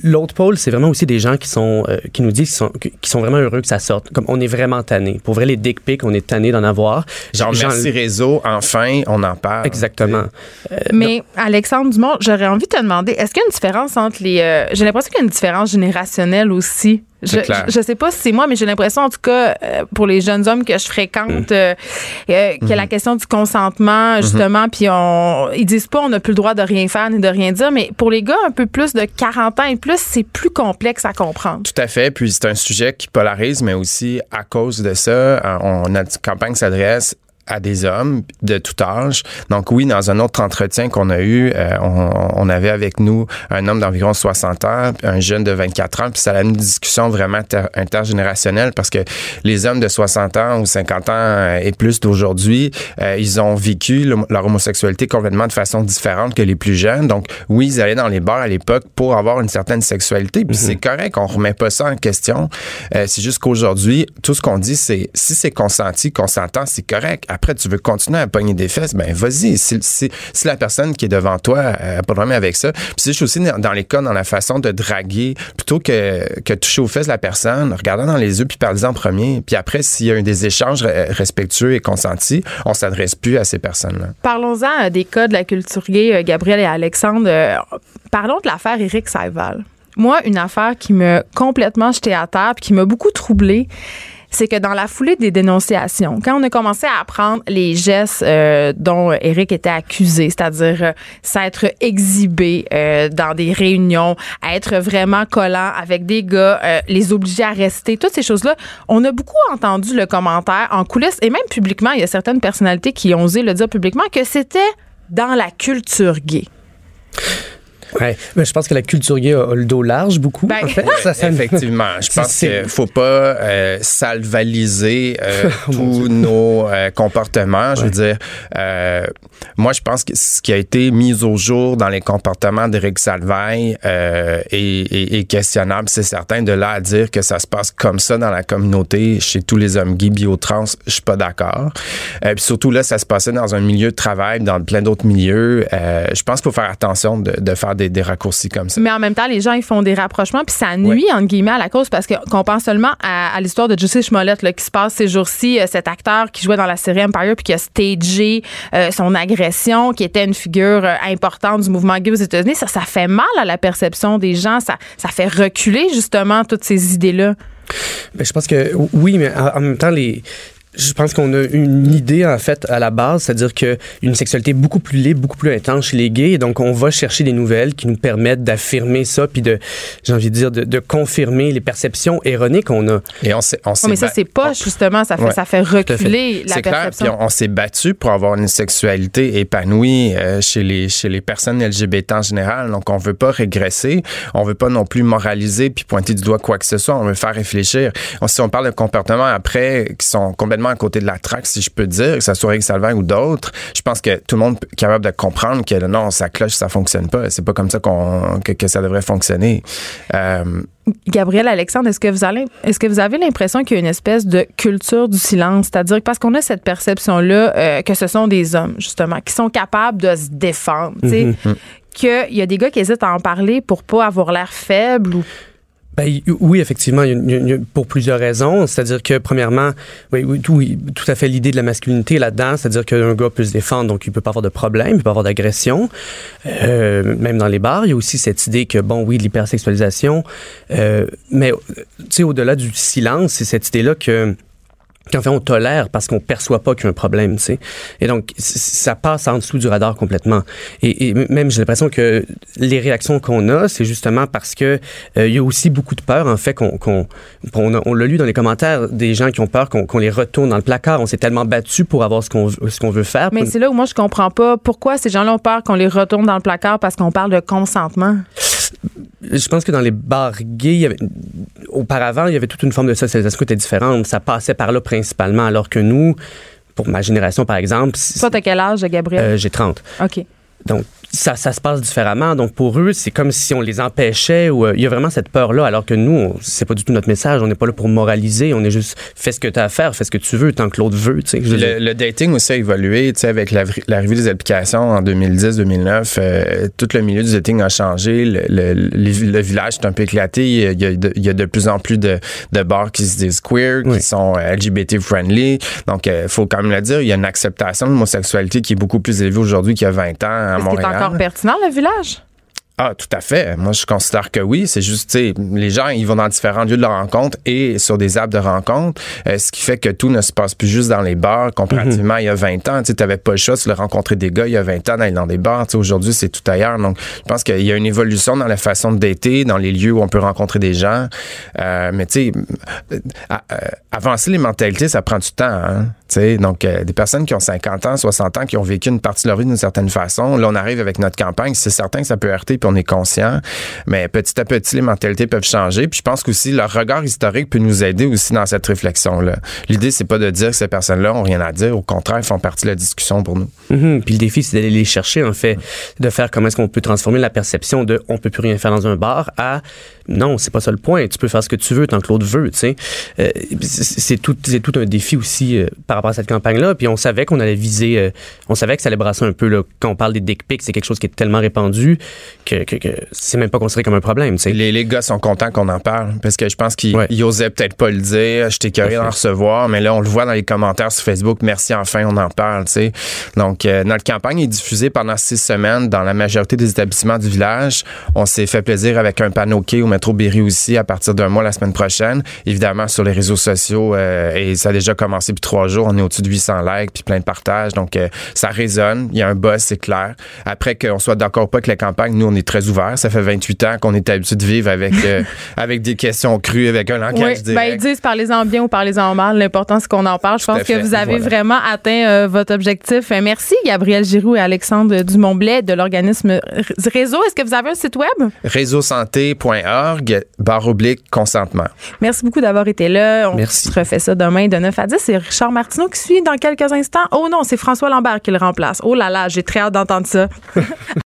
Speaker 7: l'autre pôle, c'est vraiment aussi des gens qui sont euh, qui nous disent qu'ils sont, qui sont vraiment heureux que ça sorte. Comme on est vraiment tanné. Pour vrai, les dick pics, on est tanné d'en avoir.
Speaker 8: Genre,
Speaker 7: Jean-
Speaker 8: merci réseau, enfin, on en parle.
Speaker 7: Exactement. Euh,
Speaker 4: Mais Alexandre Dumont, j'aurais envie de te demander, est-ce qu'il y a une différence entre les... euh, j'ai l'impression qu'il y a une différence générationnelle aussi. Je, je, sais pas si c'est moi, mais j'ai l'impression, en tout cas, euh, pour les jeunes hommes que je
Speaker 8: Mm.
Speaker 4: fréquente, euh, euh, que
Speaker 8: Mm-hmm.
Speaker 4: la question du consentement, justement, puis on, ils disent pas on n'a plus le droit de rien faire ni de rien dire, mais pour les gars un peu plus de 40 ans et plus, c'est plus complexe à comprendre.
Speaker 8: Tout à fait. Puis c'est un sujet qui polarise, mais aussi à cause de ça, on, notre campagne s'adresse à des hommes de tout âge. Donc oui, dans un autre entretien qu'on a eu, euh, on, on avait avec nous un homme d'environ 60 ans, un jeune de 24 ans, puis ça a une discussion vraiment inter- intergénérationnelle parce que les hommes de 60 ans ou 50 ans euh, et plus d'aujourd'hui, euh, ils ont vécu le- leur homosexualité complètement de façon différente que les plus jeunes. Donc oui, ils allaient dans les bars à l'époque pour avoir une certaine sexualité, puis c'est correct, on remet pas ça en question. Euh, c'est juste qu'aujourd'hui, tout ce qu'on dit, c'est si c'est consenti, consentant, c'est correct. Après, tu veux continuer à pogner des fesses, ben vas-y. Si, la personne qui est devant toi euh, a pas problème avec ça. Puis c'est juste aussi dans, les cas, dans la façon de draguer, plutôt que, que toucher aux fesses la personne, regardant dans les yeux puis parler en premier. Puis après, s'il y a eu des échanges re- respectueux et consentis, on s'adresse plus à ces personnes-là.
Speaker 4: Parlons-en euh, des cas de la culture gay, euh, Gabriel et Alexandre. Parlons de l'affaire Éric Saïval. Moi, une affaire qui m'a complètement jetée à terre puis qui m'a beaucoup troublée, c'est que dans la foulée des dénonciations, quand on a commencé à apprendre les gestes euh, dont Éric était accusé, c'est-à-dire euh, s'être exhibé euh, dans des réunions, être vraiment collant avec des gars, les obliger à rester, toutes ces choses-là, on a beaucoup entendu le commentaire en coulisses et même publiquement, il y a certaines personnalités qui ont osé le dire publiquement que c'était dans la culture gay.
Speaker 7: Ouais. Mais je pense que la culture gay a, a le dos large beaucoup.
Speaker 4: Ben,
Speaker 7: en fait. Ça, ça-
Speaker 8: Effectivement, je pense qu'il faut pas euh, salvaliser euh,
Speaker 7: Oh
Speaker 8: tous nos euh, comportements. Je veux dire, euh, moi, je pense que ce qui a été mis au jour dans les comportements d'Éric Salvaille euh, est, est- est questionnable. C'est certain de là à dire que ça se passe comme ça dans la communauté chez tous les hommes gays bio-trans, je suis pas d'accord. Euh, puis surtout là, ça se passait dans un milieu de travail, dans plein d'autres milieux. Euh, je pense qu'il faut faire attention de, de faire des, des raccourcis comme ça.
Speaker 4: Mais en même temps, les gens, ils font des rapprochements, puis ça nuit, entre guillemets, à la cause, parce que- qu'on pense seulement à, à l'histoire de Jussie Smollett, là, qui se passe ces jours-ci, euh, cet acteur qui jouait dans la série Empire, puis qui a stagé euh, son agression, qui était une figure euh, importante du mouvement gay aux États-Unis. Ça, ça fait mal à la perception des gens. Ça, ça fait reculer, justement, toutes ces idées-là.
Speaker 7: Ben, je pense que oui, mais en même temps, les, Je pense qu'on a une idée, en fait, à la base, c'est-à-dire qu'une sexualité beaucoup plus libre, beaucoup plus intense chez les gays. Et donc, on va chercher des nouvelles qui nous permettent d'affirmer ça, puis de, j'ai envie de dire, de, de confirmer les perceptions erronées qu'on a.
Speaker 8: Et on s'est, on s'est
Speaker 4: mais ça, c'est pas, justement, ça fait,
Speaker 8: Ouais,
Speaker 4: ça fait reculer la
Speaker 8: C'est clair,
Speaker 4: perception.
Speaker 8: puis on, on s'est battu pour avoir une sexualité épanouie euh, chez les chez les personnes LGBT en général. Donc on veut pas régresser, on veut pas non plus moraliser puis pointer du doigt quoi que ce soit. On veut faire réfléchir. On, si on parle de comportements après qui sont complètement à côté de la traque, si je peux dire, que ça soit Rick Salvaire ou d'autres, je pense que tout le monde est capable de comprendre que non, ça cloche, ça fonctionne pas. C'est pas comme ça qu'on que, que ça devrait fonctionner. Euh,
Speaker 4: Gabriel Alexandre, est-ce que vous allez, est-ce que vous avez l'impression qu'il y a une espèce de culture du silence, c'est-à-dire que parce qu'on a cette perception-là euh, que ce sont des hommes justement qui sont capables de se défendre, sais, qu'il y a des gars qui hésitent à en parler pour pas avoir l'air faible ou
Speaker 7: Ben, oui, effectivement, pour plusieurs raisons. C'est-à-dire que, premièrement, oui, oui, tout, tout à fait l'idée de la masculinité là-dedans, c'est-à-dire qu'un gars peut se défendre, donc il peut pas avoir de problème, il peut pas avoir d'agression. Euh, même dans les bars, il y a aussi cette idée que, bon, oui, de l'hypersexualisation, euh, mais, tu sais, au-delà du silence, c'est cette idée-là que qu'en fait on tolère parce qu'on perçoit pas qu'il y a un problème, tu sais. Et donc ça passe en dessous du radar complètement. Et, et même j'ai l'impression que les réactions qu'on a, c'est justement parce que euh, il y a aussi beaucoup de peur en fait qu'on qu'on on, on l'a lu dans les commentaires des gens qui ont peur qu'on qu'on les retourne dans le placard. On s'est tellement battu pour avoir ce qu'on ce qu'on veut faire.
Speaker 4: Mais c'est là où moi je comprends pas pourquoi ces gens-là ont peur qu'on les retourne dans le placard parce qu'on parle de consentement.
Speaker 7: Je pense que dans les bars gays, il y avait- auparavant, il y avait toute une forme de socialisation qui était différente. Ça passait par là principalement, alors que nous, pour ma génération, par exemple,
Speaker 4: Toi, t'as quel âge, Gabriel?
Speaker 7: euh, j'ai 30.
Speaker 4: OK.
Speaker 7: Donc, ça, ça se passe différemment. Donc, pour eux, c'est comme si on les empêchait ou euh, il y a vraiment cette peur-là, alors que nous, c'est pas du tout notre message. On n'est pas là pour moraliser. On est juste, fais ce que tu as à faire, fais ce que tu veux, tant que l'autre veut.
Speaker 8: Le, le dating aussi a évolué, tu sais, avec la- l'arrivée des applications en 2010-2009, euh, tout le milieu du dating a changé, le, le- le- le village est un peu éclaté, il y a, il y a de, plus en plus de, de bars qui se disent queer,
Speaker 7: Oui.
Speaker 8: qui sont euh, LGBT-friendly, donc il faut quand même le dire, il y a une acceptation de l'homosexualité qui est beaucoup plus élevée aujourd'hui qu'il y a 20 ans à Montréal.
Speaker 4: Encore pertinent, le village?
Speaker 8: Ah, tout à fait. Moi, je considère que oui. C'est juste, tu sais, les gens, ils vont dans différents lieux de leur rencontre et sur des apps de rencontre, euh, ce qui fait que tout ne se passe plus juste dans les bars. Comparativement, il y a 20 ans, tu n'avais pas le choix de rencontrer des gars il y a 20 ans d'aller dans des bars. Aujourd'hui, c'est tout ailleurs. Donc, je pense qu'il y a une évolution dans la façon de dater, dans les lieux où on peut rencontrer des gens. Euh, mais tu sais, euh, avancer les mentalités, ça prend du temps. Hein? Donc, euh, des personnes qui ont 50 ans, 60 ans, qui ont vécu une partie de leur vie d'une certaine façon, là, on arrive avec notre campagne. C'est certain que ça peut heurter, puis on est conscient. Mais petit à petit, les mentalités peuvent changer. Puis je pense qu'aussi, leur regard historique peut nous aider aussi dans cette réflexion-là. L'idée, c'est pas de dire que ces personnes-là ont rien à dire. Au contraire, ils font partie de la discussion pour nous.
Speaker 7: Mhm. Puis le défi, c'est d'aller les chercher, en fait, de faire comment est-ce qu'on peut transformer la perception de on peut plus rien faire dans un bar à non, c'est pas ça le point. Tu peux faire ce que tu veux tant que l'autre veut, tu sais. Euh, c'est tout, tout un défi aussi euh, par rapport à cette campagne-là. Puis on savait qu'on allait viser, euh, on savait que ça allait brasser un peu, là. Quand on parle des dick pics, c'est quelque chose qui est tellement répandu que, que, que c'est même pas considéré comme un problème.
Speaker 8: Les, les gars sont contents qu'on en parle parce que je pense qu'ils
Speaker 7: Ouais.
Speaker 8: osaient peut-être pas le dire. J'étais curieux d'en recevoir, mais là, on le voit dans les commentaires sur Facebook. Merci, enfin, on en parle. Donc, euh, notre campagne est diffusée pendant six semaines dans la majorité des établissements du village. On s'est fait plaisir avec un panneau quai au métro Berry aussi à partir d'un mois la semaine prochaine. Évidemment, sur les réseaux sociaux, euh, et ça a déjà commencé depuis trois jours. On est au-dessus de 800 likes puis plein de partages. Donc, euh, ça résonne. Il y a un buzz, c'est clair. Après qu'on soit d'accord ou pas avec la campagne, nous, on est très ouverts. Ça fait 28 ans qu'on est habitué de vivre avec, euh, avec des questions crues, avec un langage
Speaker 4: Oui, ben, ils disent parlez-en bien ou parlez-en mal. L'important, c'est qu'on en parle. Je pense que vous avez
Speaker 8: Voilà.
Speaker 4: vraiment atteint euh, votre objectif. Merci, Gabriel Giroux et Alexandre Dumont-Blais de l'organisme Réseau. Est-ce que vous avez un site web?
Speaker 8: Réseausanté.org, barre oblique, consentement.
Speaker 4: Merci beaucoup d'avoir été là. On
Speaker 7: Merci.
Speaker 4: se refait ça demain de 9 à 10. C'est Richard Qui suit dans quelques instants. Oh non, c'est François Lambert qui le remplace. Oh là là, j'ai très hâte d'entendre ça.